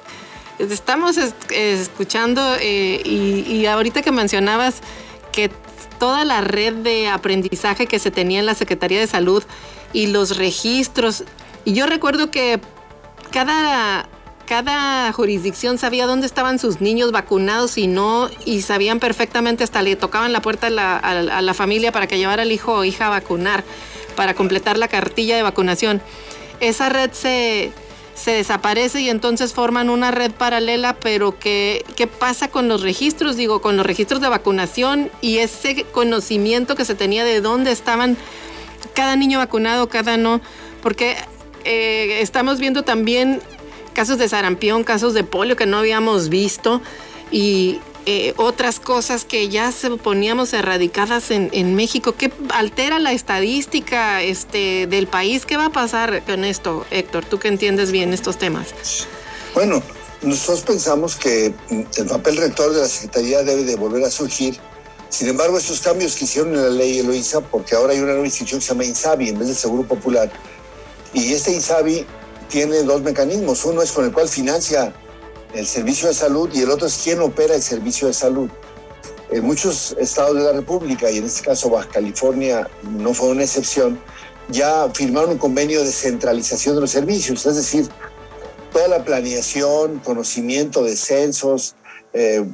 estamos escuchando eh, y, ahorita que mencionabas que toda la red de aprendizaje que se tenía en la Secretaría de Salud y los registros, y yo recuerdo que cada cada jurisdicción sabía dónde estaban sus niños vacunados y no, y sabían perfectamente, hasta le tocaban la puerta a la, familia para que llevara al hijo o hija a vacunar, para completar la cartilla de vacunación. Esa red se, se desaparece y entonces forman una red paralela, pero ¿qué, ¿qué pasa con los registros? Digo, con los registros de vacunación y ese conocimiento que se tenía de dónde estaban cada niño vacunado, cada no, porque eh, estamos viendo también casos de sarampión, casos de polio que no habíamos visto y eh, otras cosas que ya se poníamos erradicadas en, México. ¿Qué altera la estadística este, del país? ¿Qué va a pasar con esto, Héctor? Tú que entiendes bien estos temas. Bueno, nosotros pensamos que el papel rector de la Secretaría debe de volver a surgir. Sin embargo, esos cambios que hicieron en la ley Eloisa, porque ahora hay una nueva institución que se llama INSABI en vez del Seguro Popular, y este INSABI tiene dos mecanismos. Uno es con el cual financia el servicio de salud y el otro es quién opera el servicio de salud. En muchos estados de la República, y en este caso Baja California no fue una excepción, ya firmaron un convenio de centralización de los servicios, es decir, toda la planeación, conocimiento de censos, eh,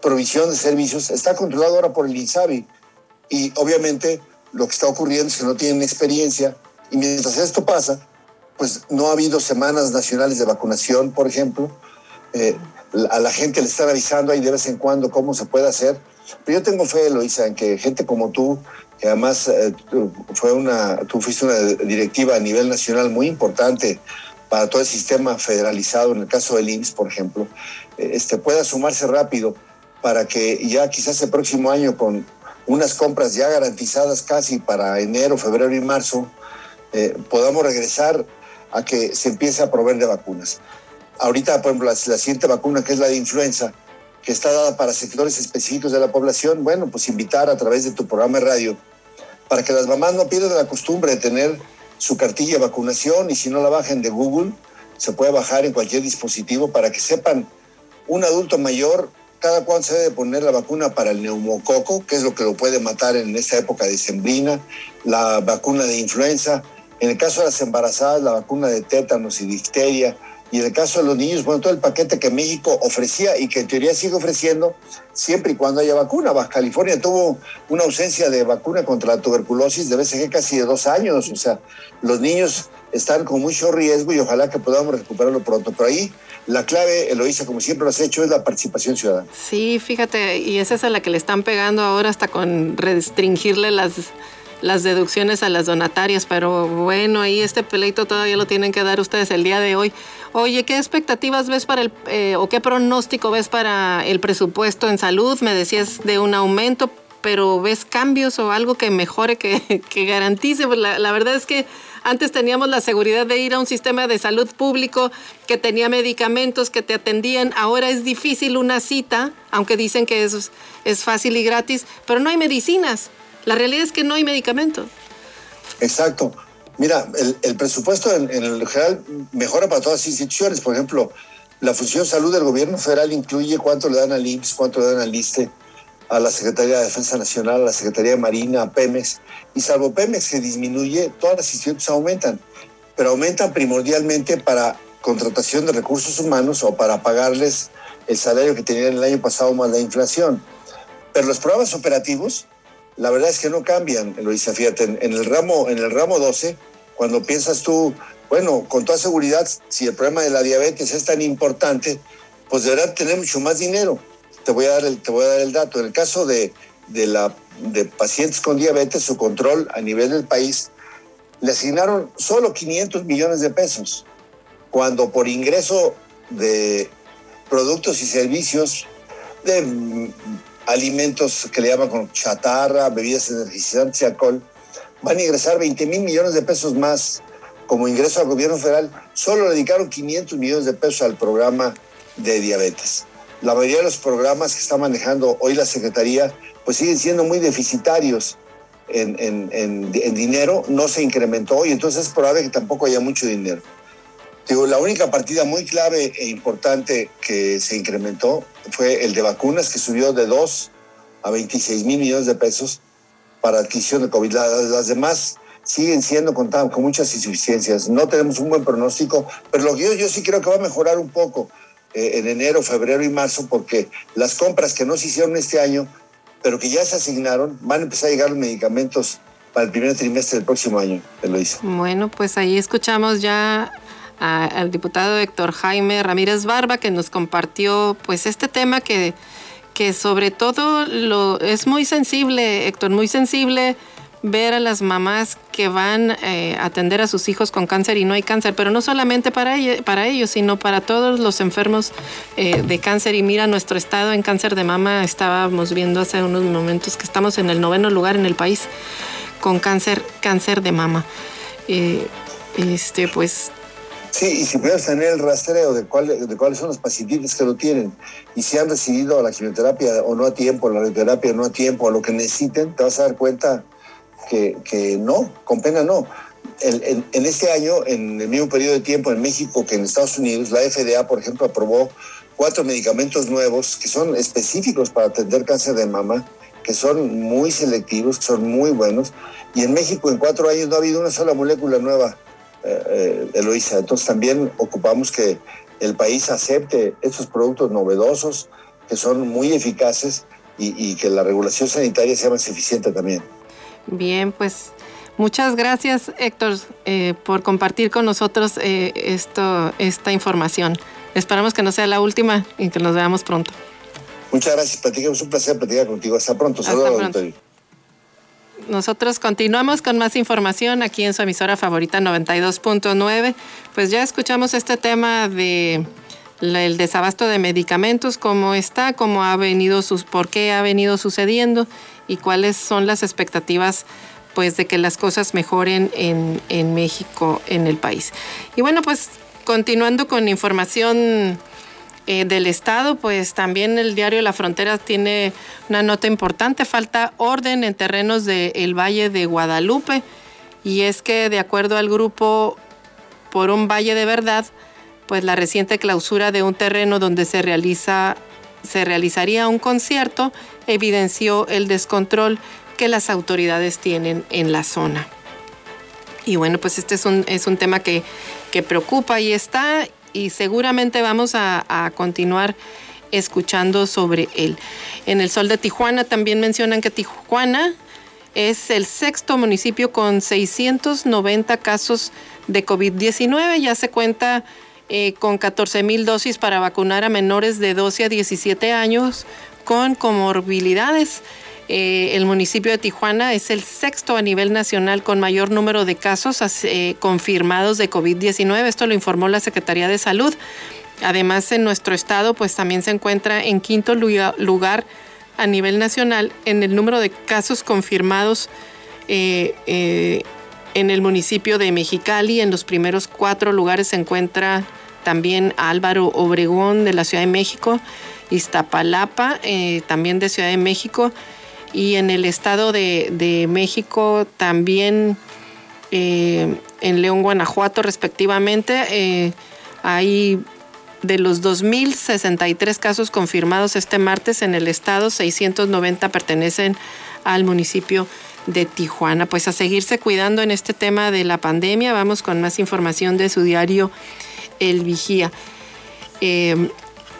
provisión de servicios, está controlado ahora por el INSABI. Y obviamente lo que está ocurriendo es que no tienen experiencia y mientras esto pasa, pues no ha habido semanas nacionales de vacunación, por ejemplo. Eh, a la gente le están avisando ahí de vez en cuando cómo se puede hacer. Pero yo tengo fe, Loisa, en que gente como tú, que además eh, fue una, tú fuiste una directiva a nivel nacional muy importante para todo el sistema federalizado, en el caso del IMSS, por ejemplo, eh, este, pueda sumarse rápido para que ya quizás el próximo año con unas compras ya garantizadas casi para enero, febrero y marzo, podamos regresar a que se empiece a proveer de vacunas. Ahorita, por ejemplo, la, siguiente vacuna, que es la de influenza, que está dada para sectores específicos de la población, bueno, pues invitar a través de tu programa de radio para que las mamás no pierdan la costumbre de tener su cartilla de vacunación y si no la bajen de Google, se puede bajar en cualquier dispositivo para que sepan un adulto mayor cada cuándo se debe poner la vacuna para el neumococo, que es lo que lo puede matar en esta época de sembrina, la vacuna de influenza, en el caso de las embarazadas, la vacuna de tétanos y difteria. Y en el caso de los niños, bueno, todo el paquete que México ofrecía y que en teoría sigue ofreciendo siempre y cuando haya vacuna. California tuvo una ausencia de vacuna contra la tuberculosis de BCG casi de dos años. O sea, los niños están con mucho riesgo y ojalá que podamos recuperarlo pronto. Pero ahí la clave, Eloísa, como siempre lo has hecho, es la participación ciudadana. Sí, fíjate, y esa es a la que le están pegando ahora hasta con restringirle las las deducciones a las donatarias, pero bueno, ahí este pleito todavía lo tienen que dar ustedes el día de hoy. Oye, ¿qué expectativas ves para el, eh, o qué pronóstico ves para el presupuesto en salud? Me decías de un aumento, pero ¿ves cambios o algo que mejore, que, que garantice? Pues la, verdad es que antes teníamos la seguridad de ir a un sistema de salud público que tenía medicamentos que te atendían. Ahora es difícil una cita, aunque dicen que es, es fácil y gratis, pero no hay medicinas. La realidad es que no hay medicamento. Exacto. Mira, el, presupuesto en, el general mejora para todas las instituciones. Por ejemplo, la función salud del gobierno federal incluye cuánto le dan al IMSS, cuánto le dan al ISTE, a la Secretaría de Defensa Nacional, a la Secretaría de Marina, a Pemex. Y salvo Pemex que disminuye, todas las instituciones aumentan. Pero aumentan primordialmente para contratación de recursos humanos o para pagarles el salario que tenían el año pasado más la inflación. Pero los programas operativos la verdad es que no cambian, Luisa, fíjate, en, el ramo, en el ramo 12, cuando piensas tú, bueno, con toda seguridad, si el problema de la diabetes es tan importante, pues deberán tener mucho más dinero. Te voy a dar el, te voy a dar el dato. En el caso de, de, la, de pacientes con diabetes, su control a nivel del país, le asignaron solo 500 millones de pesos, cuando por ingreso de productos y servicios de alimentos que le llaman chatarra, bebidas energizantes y alcohol, van a ingresar 20 mil millones de pesos más como ingreso al gobierno federal. Solo le dedicaron 500 millones de pesos al programa de diabetes. La mayoría de los programas que está manejando hoy la Secretaría pues siguen siendo muy deficitarios en, en, dinero, no se incrementó y entonces es probable que tampoco haya mucho dinero. Digo, la única partida muy clave e importante que se incrementó fue el de vacunas, que subió de 2 a 26 mil millones de pesos para adquisición de COVID. Las, demás siguen siendo contadas con muchas insuficiencias. No tenemos un buen pronóstico, pero lo que yo, sí creo que va a mejorar un poco eh, en enero, febrero y marzo, porque las compras que no se hicieron este año, pero que ya se asignaron, van a empezar a llegar los medicamentos para el primer trimestre del próximo año, Eloisa. Bueno, pues ahí escuchamos ya al diputado Héctor Jaime Ramírez Barba, que nos compartió pues este tema que que sobre todo lo, es muy sensible, Héctor, muy sensible ver a las mamás que van eh, a atender a sus hijos con cáncer y no hay cáncer, pero no solamente para, para ellos, sino para todos los enfermos eh, de cáncer. Y mira, nuestro estado en cáncer de mama, estábamos viendo hace unos momentos que estamos en el noveno lugar en el país con cáncer, cáncer de mama. Eh, este, pues Sí, y si puedes tener el rastreo de, de cuáles son los pacientes que lo tienen y si han recibido la quimioterapia o no a tiempo, la radioterapia no a tiempo, o lo que necesiten, te vas a dar cuenta que, que no, con pena no. en, en, este año, en el mismo periodo de tiempo en México que en Estados Unidos, la FDA, por ejemplo, aprobó cuatro medicamentos nuevos que son específicos para atender cáncer de mama, que son muy selectivos, que son muy buenos. Y en México en cuatro años no ha habido una sola molécula nueva eh, Eloisa. Entonces también ocupamos que el país acepte estos productos novedosos que son muy eficaces y, que la regulación sanitaria sea más eficiente también. Bien, pues muchas gracias Héctor eh, por compartir con nosotros eh, esto, esta información. Esperamos que no sea la última y que nos veamos pronto. Muchas gracias, Es un placer platicar contigo. Hasta pronto. Saludos, nosotros continuamos con más información aquí en su emisora favorita 92.9. Pues ya escuchamos este tema de el desabasto de medicamentos, cómo está, cómo ha venido sus, por qué ha venido sucediendo y cuáles son las expectativas pues de que las cosas mejoren en, en México, en el país. Y bueno, pues continuando con información eh, del Estado, pues también el diario La Frontera tiene una nota importante, falta orden en terrenos del Valle de Guadalupe y es que de acuerdo al grupo por un Valle de Verdad, pues la reciente clausura de un terreno donde se realiza se realizaría un concierto evidenció el descontrol que las autoridades tienen en la zona. Y bueno, pues este es un, es un tema que, que preocupa y está y seguramente vamos a, continuar escuchando sobre él. En el Sol de Tijuana también mencionan que Tijuana es el sexto municipio con 690 casos de COVID-19. Ya se cuenta eh, con 14 mil dosis para vacunar a menores de 12 a 17 años con comorbilidades. Eh, el municipio de Tijuana es el sexto a nivel nacional con mayor número de casos eh, confirmados de COVID-19. Esto lo informó la Secretaría de Salud. Además, en nuestro estado, pues también se encuentra en quinto lugar a nivel nacional en el número de casos confirmados eh, en el municipio de Mexicali. En los primeros cuatro lugares se encuentra también Álvaro Obregón de la Ciudad de México, Iztapalapa, también de Ciudad de México y en el Estado de, México también eh, en León, Guanajuato respectivamente. Eh, hay de los 2.063 casos confirmados este martes en el estado, 690 pertenecen al municipio de Tijuana. Pues a seguirse cuidando en este tema de la pandemia. Vamos con más información de su diario El Vigía. Eh,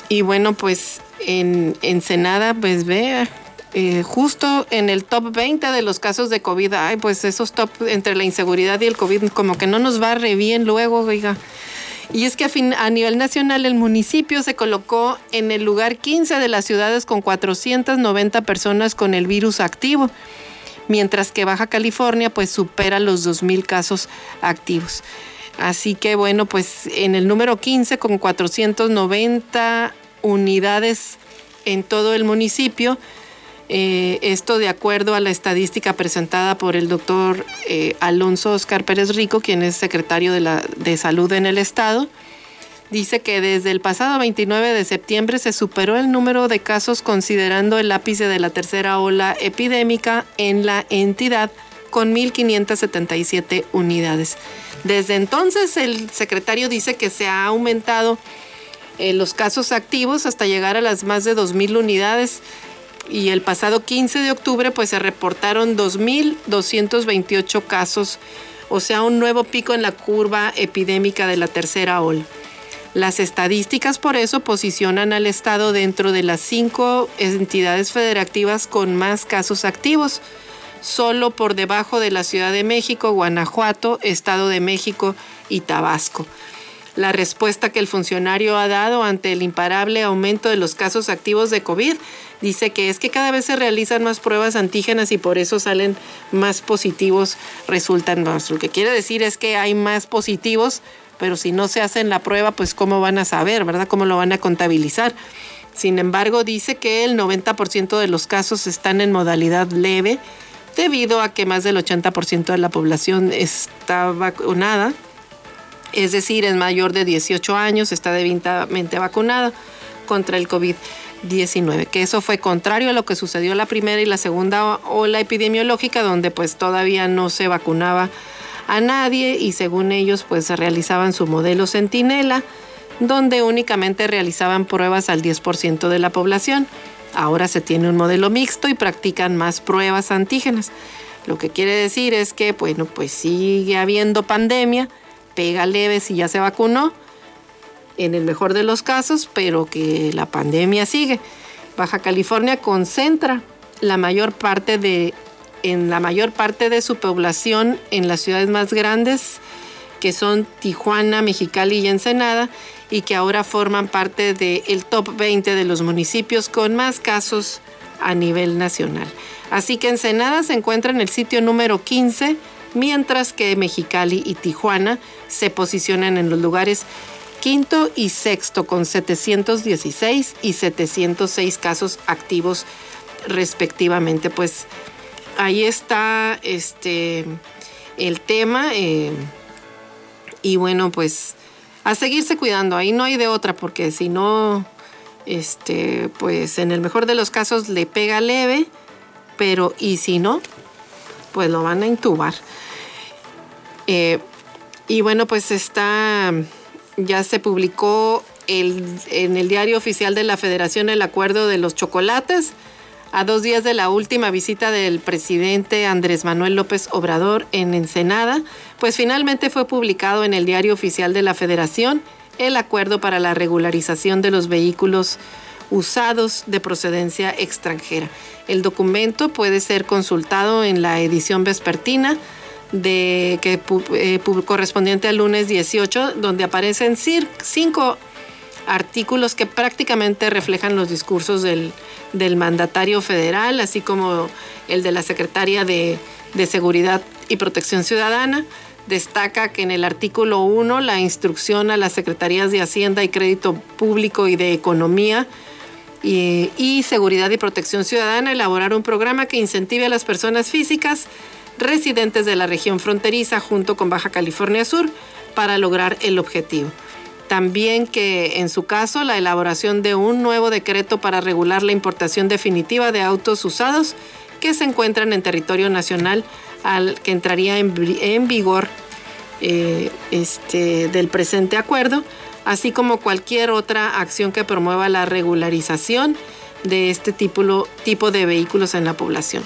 y bueno, pues en Ensenada, pues ve, eh, justo en el top 20 de los casos de COVID, ay, pues esos top entre la inseguridad y el COVID, como que no nos va re bien luego, oiga. Y es que a, a, nivel nacional el municipio se colocó en el lugar 15 de las ciudades con 490 personas con el virus activo, mientras que Baja California pues supera los 2.000 casos activos. Así que bueno, pues en el número 15 con 490 unidades en todo el municipio, eh, esto de acuerdo a la estadística presentada por el doctor eh, Alonso Oscar Pérez Rico, quien es secretario de, la, Salud en el Estado. dice que desde el pasado 29 de septiembre se superó el número de casos considerando el ápice de la tercera ola epidémica en la entidad con 1.577 unidades. Desde entonces el secretario dice que se ha aumentado eh, los casos activos hasta llegar a las más de 2.000 unidades y el pasado 15 de octubre pues se reportaron 2.228 casos, o sea, un nuevo pico en la curva epidémica de la tercera ola. Las estadísticas por eso posicionan al Estado dentro de las cinco entidades federativas con más casos activos, solo por debajo de la Ciudad de México, Guanajuato, Estado de México y Tabasco. La respuesta que el funcionario ha dado ante el imparable aumento de los casos activos de COVID dice que es que cada vez se realizan más pruebas antígenas y por eso salen más positivos, resultan más. Lo que quiere decir es que hay más positivos, pero si no se hacen la prueba, pues cómo van a saber, ¿verdad? ¿Cómo lo van a contabilizar? Sin embargo, dice que el 90% de los casos están en modalidad leve debido a que más del 80% de la población está vacunada, es decir, es mayor de 18 años, está debidamente vacunada contra el COVID-19, que eso fue contrario a lo que sucedió la primera y la segunda ola epidemiológica, donde pues todavía no se vacunaba a nadie y según ellos pues se realizaban su modelo centinela, donde únicamente realizaban pruebas al 10% de la población. Ahora se tiene un modelo mixto y practican más pruebas antígenas. Lo que quiere decir es que, bueno, pues sigue habiendo pandemia, pega leve si ya se vacunó, en el mejor de los casos, pero que la pandemia sigue. Baja California concentra la mayor parte de en la mayor parte de su población en las ciudades más grandes, que son Tijuana, Mexicali y Ensenada, y que ahora forman parte del top 20 de los municipios con más casos a nivel nacional. Así que Ensenada se encuentra en el sitio número 15, mientras que Mexicali y Tijuana se posicionan en los lugares quinto y sexto con 716 y 706 casos activos respectivamente. Pues ahí está este, el tema. Eh, y bueno, pues a seguirse cuidando. Ahí no hay de otra, porque si no, este, pues en el mejor de los casos le pega leve, pero y si no, pues lo van a intubar. Eh, y bueno, pues está, ya se publicó en el diario oficial de la Federación el acuerdo de los chocolates a dos días de la última visita del presidente Andrés Manuel López Obrador en Ensenada, pues finalmente fue publicado en el Diario Oficial de la Federación el acuerdo para la regularización de los vehículos usados de procedencia extranjera. El documento puede ser consultado en la edición vespertina de, eh, correspondiente al lunes 18, donde aparecen cinco artículos que prácticamente reflejan los discursos del, mandatario federal, así como el de la secretaria de, Seguridad y Protección Ciudadana. Destaca que en el artículo 1 la instrucción a las secretarías de Hacienda y Crédito Público y de Economía y, y, Seguridad y Protección Ciudadana elaborar un programa que incentive a las personas físicas residentes de la región fronteriza junto con Baja California Sur para lograr el objetivo. También que en su caso la elaboración de un nuevo decreto para regular la importación definitiva de autos usados que se encuentran en territorio nacional al que entraría en, vigor eh, este, del presente acuerdo, así como cualquier otra acción que promueva la regularización de este tipo, tipo de vehículos en la población.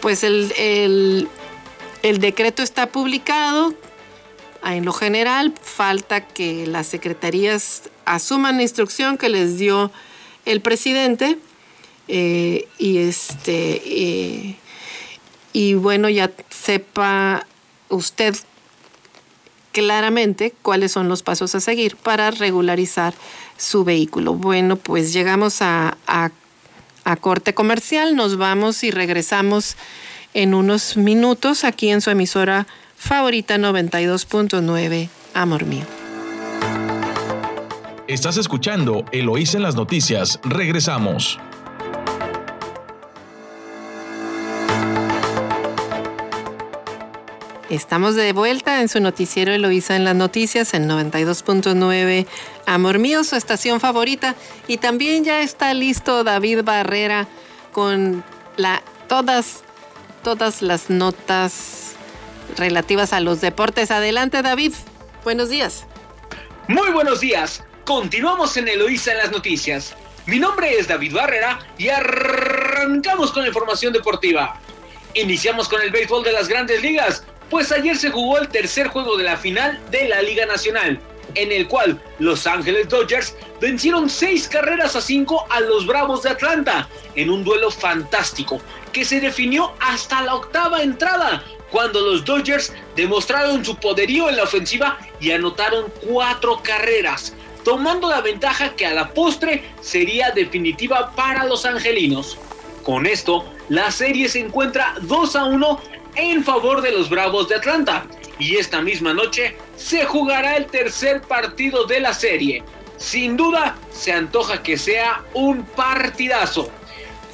Pues el, el decreto está publicado, en lo general, falta que las secretarías asuman la instrucción que les dio el presidente eh, y este eh, y bueno ya sepa usted claramente cuáles son los pasos a seguir para regularizar su vehículo. Bueno, pues llegamos a, a corte comercial, nos vamos y regresamos en unos minutos aquí en su emisora favorita 92.9, amor mío. Estás escuchando Eloís en las noticias. Regresamos. Estamos de vuelta en su noticiero Eloísa en las noticias en 92.9 Amor Mío, su estación favorita. Y también ya está listo David Barrera con todas, todas las notas relativas a los deportes. Adelante David, buenos días. Muy buenos días. Continuamos en Eloísa en las noticias. Mi nombre es David Barrera y arrancamos con la información deportiva. Iniciamos con el béisbol de las grandes ligas pues ayer se jugó el tercer juego de la final de la Liga Nacional, en el cual Los Ángeles Dodgers vencieron seis carreras a cinco a los Bravos de Atlanta, en un duelo fantástico que se definió hasta la octava entrada, cuando los Dodgers demostraron su poderío en la ofensiva y anotaron cuatro carreras, tomando la ventaja que a la postre sería definitiva para los angelinos. Con esto, la serie se encuentra 2 a 1 en favor de los Bravos de Atlanta. Y esta misma noche se jugará el tercer partido de la serie. Sin duda, se antoja que sea un partidazo.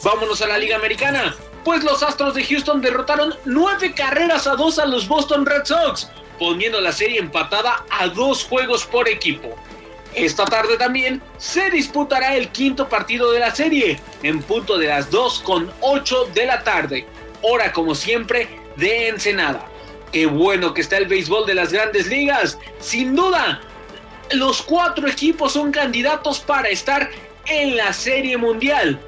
Vámonos a la Liga Americana, pues los Astros de Houston derrotaron nueve carreras a dos a los Boston Red Sox, poniendo la serie empatada a dos juegos por equipo. Esta tarde también se disputará el quinto partido de la serie, en punto de las 2 con 8 de la tarde. Hora como siempre de Ensenada. Qué bueno que está el béisbol de las grandes ligas. Sin duda, los cuatro equipos son candidatos para estar en la Serie Mundial.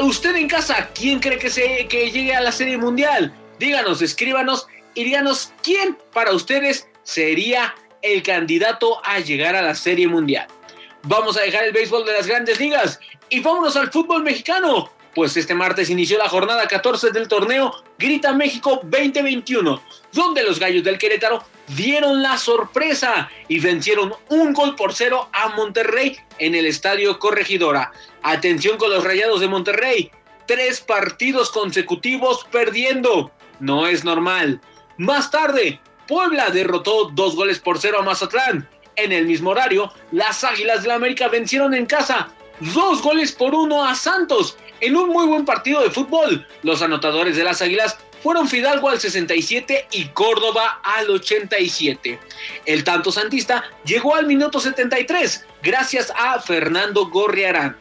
Usted en casa, ¿quién cree que, se, que llegue a la Serie Mundial? Díganos, escríbanos y díganos quién para ustedes sería el candidato a llegar a la Serie Mundial. Vamos a dejar el béisbol de las grandes ligas y vámonos al fútbol mexicano pues este martes inició la jornada 14 del torneo Grita México 2021, donde los Gallos del Querétaro dieron la sorpresa y vencieron un gol por cero a Monterrey en el Estadio Corregidora. Atención con los Rayados de Monterrey, tres partidos consecutivos perdiendo. No es normal. Más tarde, Puebla derrotó dos goles por cero a Mazatlán. En el mismo horario, las Águilas de la América vencieron en casa dos goles por uno a Santos en un muy buen partido de fútbol. Los anotadores de las Águilas fueron Fidalgo al 67 y Córdoba al 87. El tanto santista llegó al minuto 73 gracias a Fernando Gorriarán.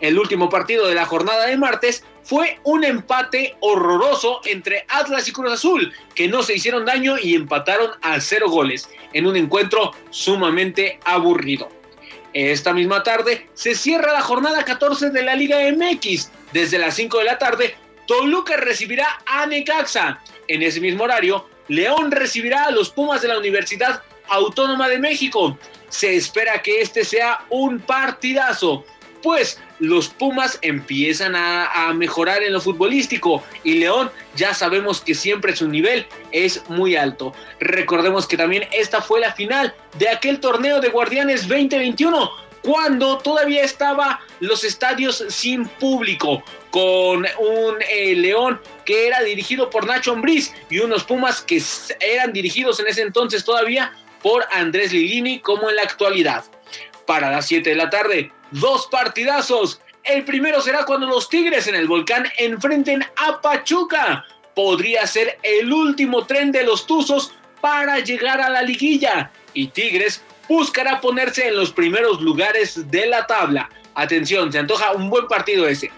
El último partido de la jornada de martes fue un empate horroroso entre Atlas y Cruz Azul, que no se hicieron daño y empataron a cero goles, en un encuentro sumamente aburrido. Esta misma tarde se cierra la jornada 14 de la Liga MX. Desde las 5 de la tarde, Toluca recibirá a Necaxa. En ese mismo horario, León recibirá a los Pumas de la Universidad Autónoma de México. Se espera que este sea un partidazo, pues los Pumas empiezan a, mejorar en lo futbolístico y León ya sabemos que siempre su nivel es muy alto. Recordemos que también esta fue la final de aquel torneo de Guardianes 2021 cuando todavía estaba los estadios sin público, con un eh, León que era dirigido por Nacho Ambriz y unos Pumas que eran dirigidos en ese entonces todavía por Andrés Lilini como en la actualidad. Para las 7 de la tarde, dos partidazos. El primero será cuando los Tigres en el volcán enfrenten a Pachuca. Podría ser el último tren de los Tuzos para llegar a la liguilla. Y Tigres buscará ponerse en los primeros lugares de la tabla. Atención, se antoja un buen partido ese.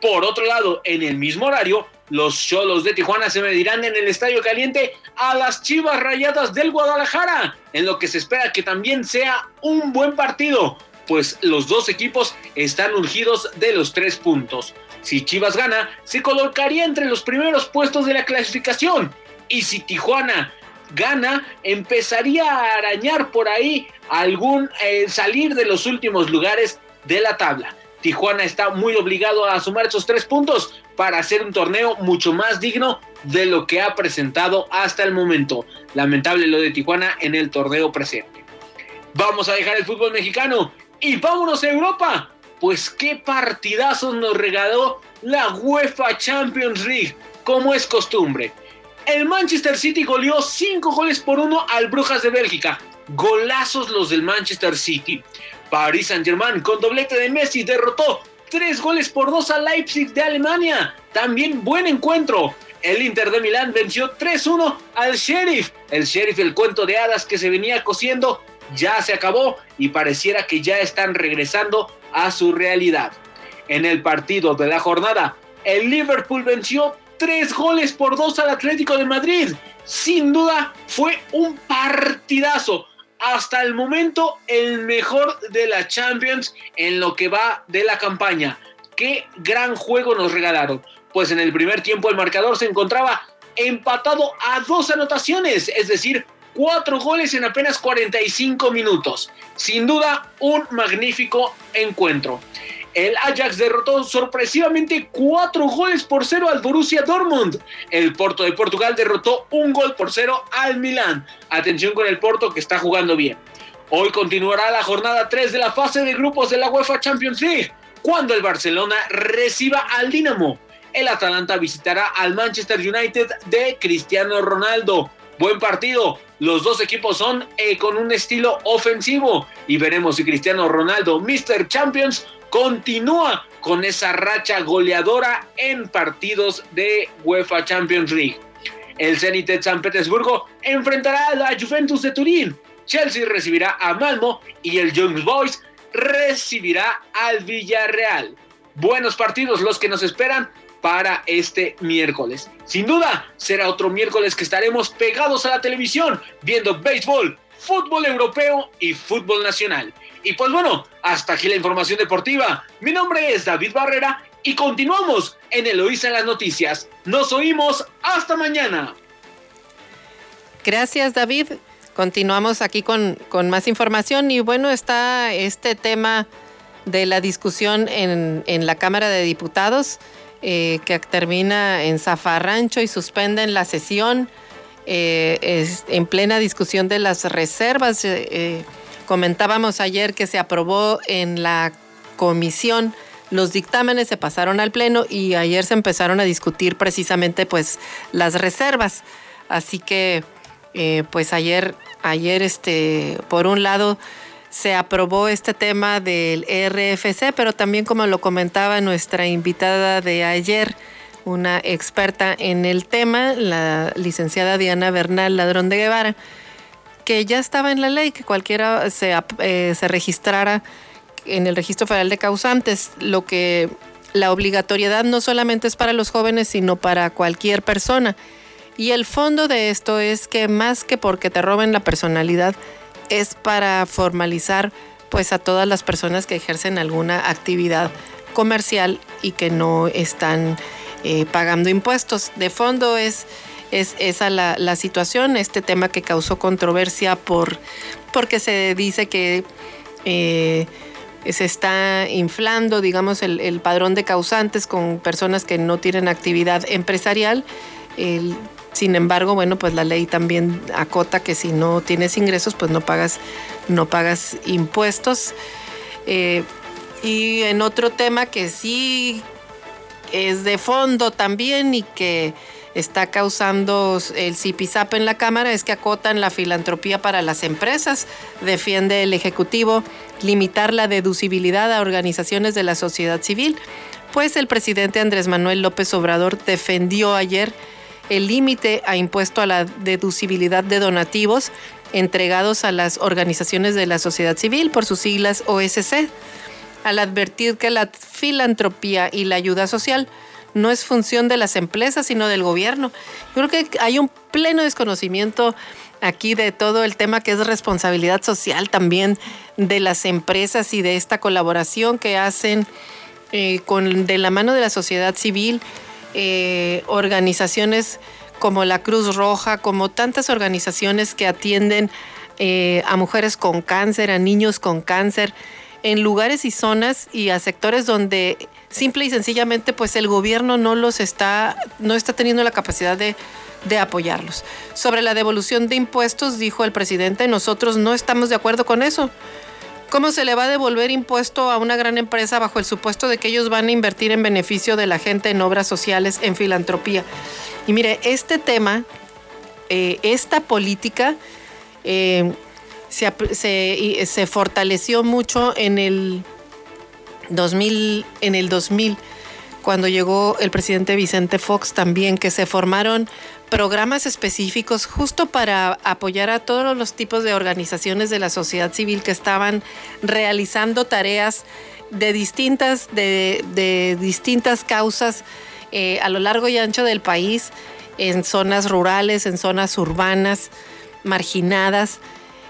Por otro lado, en el mismo horario, los Cholos de Tijuana se medirán en el Estadio Caliente a las Chivas Rayadas del Guadalajara, en lo que se espera que también sea un buen partido pues los dos equipos están urgidos de los tres puntos. Si Chivas gana, se colocaría entre los primeros puestos de la clasificación. Y si Tijuana gana, empezaría a arañar por ahí algún eh, salir de los últimos lugares de la tabla. Tijuana está muy obligado a sumar esos tres puntos para hacer un torneo mucho más digno de lo que ha presentado hasta el momento. Lamentable lo de Tijuana en el torneo presente. Vamos a dejar el fútbol mexicano y vámonos a Europa. Pues qué partidazos nos regaló la UEFA Champions League, como es costumbre. El Manchester City goleó 5 goles por 1 al Brujas de Bélgica. Golazos los del Manchester City. Paris Saint-Germain con doblete de Messi derrotó 3 goles por 2 al Leipzig de Alemania. También buen encuentro. el Inter de Milán venció 3-1 al Sheriff. El Sheriff, el cuento de hadas que se venía cosiendo, ya se acabó y pareciera que ya están regresando a su realidad. En el partido de la jornada, el Liverpool venció tres goles por dos al Atlético de Madrid. Sin duda fue un partidazo. Hasta el momento el mejor de la Champions en lo que va de la campaña. Qué gran juego nos regalaron. Pues en el primer tiempo el marcador se encontraba empatado a dos anotaciones, es decir, cuatro goles en apenas 45 minutos. Sin duda, un magnífico encuentro. El Ajax derrotó sorpresivamente cuatro goles por cero al Borussia Dortmund. El Porto de Portugal derrotó un gol por cero al Milán. Atención con el Porto que está jugando bien. Hoy continuará la jornada 3 de la fase de grupos de la UEFA Champions League, cuando el Barcelona reciba al Dinamo. El Atalanta visitará al Manchester United de Cristiano Ronaldo. Buen partido. Los dos equipos son eh, con un estilo ofensivo y veremos si Cristiano Ronaldo, Mr. Champions, continúa con esa racha goleadora en partidos de UEFA Champions League. El Zenit de San Petersburgo enfrentará a la Juventus de Turín. Chelsea recibirá a Malmo y el Young Boys recibirá al Villarreal. Buenos partidos los que nos esperan para este miércoles. Sin duda, será otro miércoles que estaremos pegados a la televisión viendo béisbol, fútbol europeo y fútbol nacional. Y pues bueno, hasta aquí la información deportiva. Mi nombre es David Barrera y continuamos en Eloísa en las noticias. Nos oímos hasta mañana. Gracias David. Continuamos aquí con, con más información y bueno, está este tema de la discusión en, en la Cámara de Diputados. Eh, que termina en zafarrancho y suspenden la sesión eh, en plena discusión de las reservas. Eh, comentábamos ayer que se aprobó en la comisión los dictámenes se pasaron al pleno y ayer se empezaron a discutir precisamente pues las reservas. Así que pues ayer, ayer este, por un lado se aprobó este tema del RFC, pero también como lo comentaba nuestra invitada de ayer, una experta en el tema, la licenciada Diana Bernal Ladrón de Guevara, que ya estaba en la ley que cualquiera se, eh, se registrara en el registro federal de causantes, lo que la obligatoriedad no solamente es para los jóvenes, sino para cualquier persona. Y el fondo de esto es que más que porque te roben la personalidad, es para formalizar pues a todas las personas que ejercen alguna actividad comercial y que no están eh, pagando impuestos. De fondo es, es esa la, situación, este tema que causó controversia por, porque se dice que eh, se está inflando, digamos, el, el, padrón de causantes con personas que no tienen actividad empresarial. El, sin embargo, bueno, pues la ley también acota que si no tienes ingresos, pues no pagas, no pagas impuestos. Eh, y en otro tema que sí es de fondo también y que está causando el CIPIZAP en la Cámara es que acotan la filantropía para las empresas. Defiende el Ejecutivo limitar la deducibilidad a organizaciones de la sociedad civil. Pues el presidente Andrés Manuel López Obrador defendió ayer el límite a impuesto a la deducibilidad de donativos entregados a las organizaciones de la sociedad civil por sus siglas OSC, al advertir que la filantropía y la ayuda social no es función de las empresas, sino del gobierno. Yo creo que hay un pleno desconocimiento aquí de todo el tema que es responsabilidad social también de las empresas y de esta colaboración que hacen eh, con, de la mano de la sociedad civil eh, organizaciones como la Cruz Roja, como tantas organizaciones que atienden eh, a mujeres con cáncer, a niños con cáncer, en lugares y zonas y a sectores donde simple y sencillamente pues el gobierno no los está, no está teniendo la capacidad de, de apoyarlos. Sobre la devolución de impuestos, dijo el presidente, nosotros no estamos de acuerdo con eso. ¿Cómo se le va a devolver impuesto a una gran empresa bajo el supuesto de que ellos van a invertir en beneficio de la gente en obras sociales, en filantropía? Y mire, este tema, eh, esta política eh, se, fortaleció mucho en el 2000, en el 2000 cuando llegó el presidente Vicente Fox también, que se formaron programas específicos justo para apoyar a todos los tipos de organizaciones de la sociedad civil que estaban realizando tareas de distintas, de, distintas causas eh, a lo largo y ancho del país, en zonas rurales, en zonas urbanas, marginadas,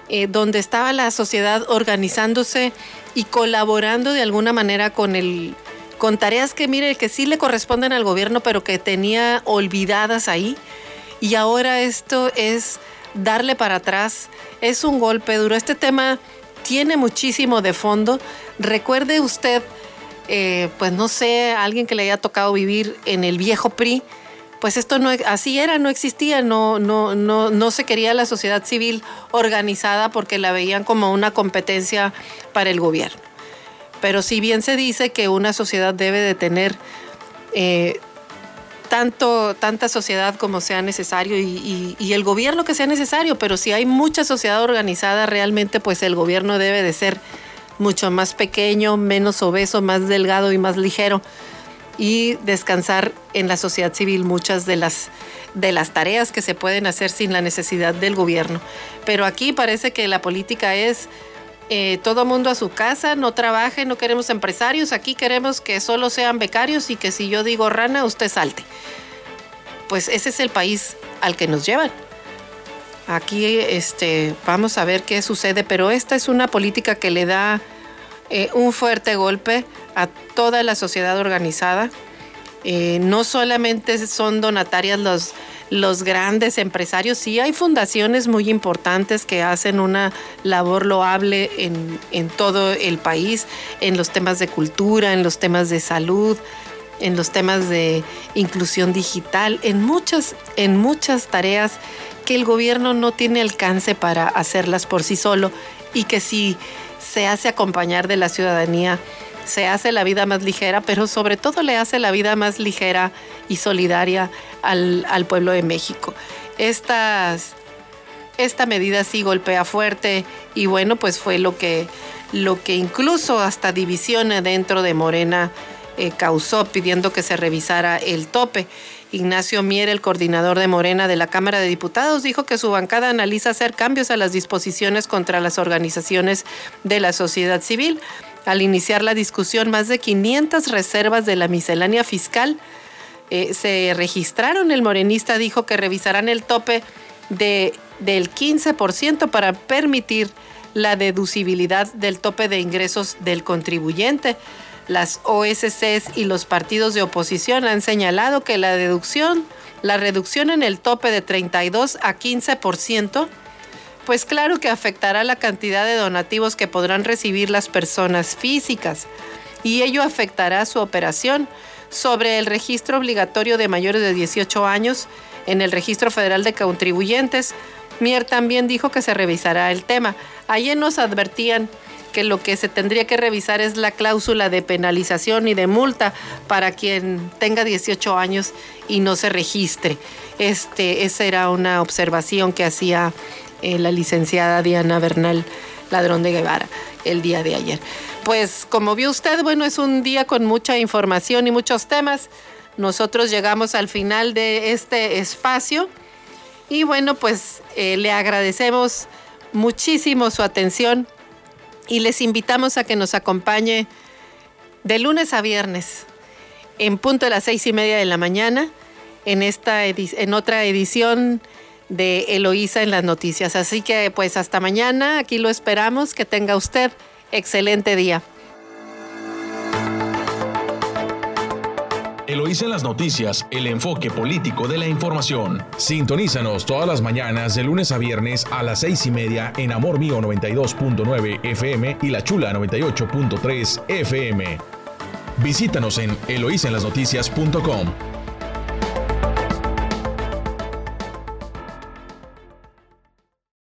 eh, donde estaba la sociedad organizándose y colaborando de alguna manera con el con tareas que mire que sí le corresponden al gobierno, pero que tenía olvidadas ahí. Y ahora esto es darle para atrás, es un golpe duro. Este tema tiene muchísimo de fondo. Recuerde usted, eh, pues no sé, alguien que le haya tocado vivir en el viejo PRI, pues esto no así era, no existía, no, no, no, no se quería la sociedad civil organizada porque la veían como una competencia para el gobierno. Pero si bien se dice que una sociedad debe de tener eh, tanto, tanta sociedad como sea necesario y, el gobierno que sea necesario, pero si hay mucha sociedad organizada, realmente pues el gobierno debe de ser mucho más pequeño, menos obeso, más delgado y más ligero y descansar en la sociedad civil muchas de las, de las tareas que se pueden hacer sin la necesidad del gobierno. Pero aquí parece que la política es eh, todo mundo a su casa, no trabaje, no queremos empresarios, aquí queremos que solo sean becarios y que si yo digo rana, usted salte. Pues ese es el país al que nos llevan. Aquí este, vamos a ver qué sucede, pero esta es una política que le da eh, un fuerte golpe a toda la sociedad organizada. Eh, no solamente son donatarias los, los grandes empresarios, sí hay fundaciones muy importantes que hacen una labor loable en, en todo el país, en los temas de cultura, en los temas de salud, en los temas de inclusión digital, en muchas, en muchas tareas que el gobierno no tiene alcance para hacerlas por sí solo y que si se hace acompañar de la ciudadanía, se hace la vida más ligera, pero sobre todo le hace la vida más ligera y solidaria al, pueblo de México. Esta medida sí golpea fuerte y bueno, pues fue lo que, lo que incluso hasta división dentro de Morena eh, causó pidiendo que se revisara el tope. Ignacio Mier, el coordinador de Morena de la Cámara de Diputados, dijo que su bancada analiza hacer cambios a las disposiciones contra las organizaciones de la sociedad civil. Al iniciar la discusión, más de 500 reservas de la miscelánea fiscal eh, se registraron. El morenista dijo que revisarán el tope de, del 15% para permitir la deducibilidad del tope de ingresos del contribuyente. Las OSCs y los partidos de oposición han señalado que la deducción, la reducción en el tope de 32 a 15%, pues claro que afectará la cantidad de donativos que podrán recibir las personas físicas y ello afectará su operación sobre el registro obligatorio de mayores de 18 años en el Registro Federal de Contribuyentes. Mier también dijo que se revisará el tema. Ayer nos advertían que lo que se tendría que revisar es la cláusula de penalización y de multa para quien tenga 18 años y no se registre. Este, esa era una observación que hacía eh, la licenciada Diana Bernal Ladrón de Guevara el día de ayer. Pues como vio usted, bueno, es un día con mucha información y muchos temas. Nosotros llegamos al final de este espacio y bueno, pues eh, le agradecemos muchísimo su atención y les invitamos a que nos acompañe de lunes a viernes en punto de las seis y media de la mañana en, esta en otra edición de Eloísa en las noticias. Así que pues hasta mañana, aquí lo esperamos, que tenga usted excelente día. Eloísa en las noticias, el enfoque político de la información. Sintonízanos todas las mañanas de lunes a viernes a las seis y media en Amor Mío 92.9 FM y La Chula 98.3 FM. Visítanos en eloísenlasnoticias.com.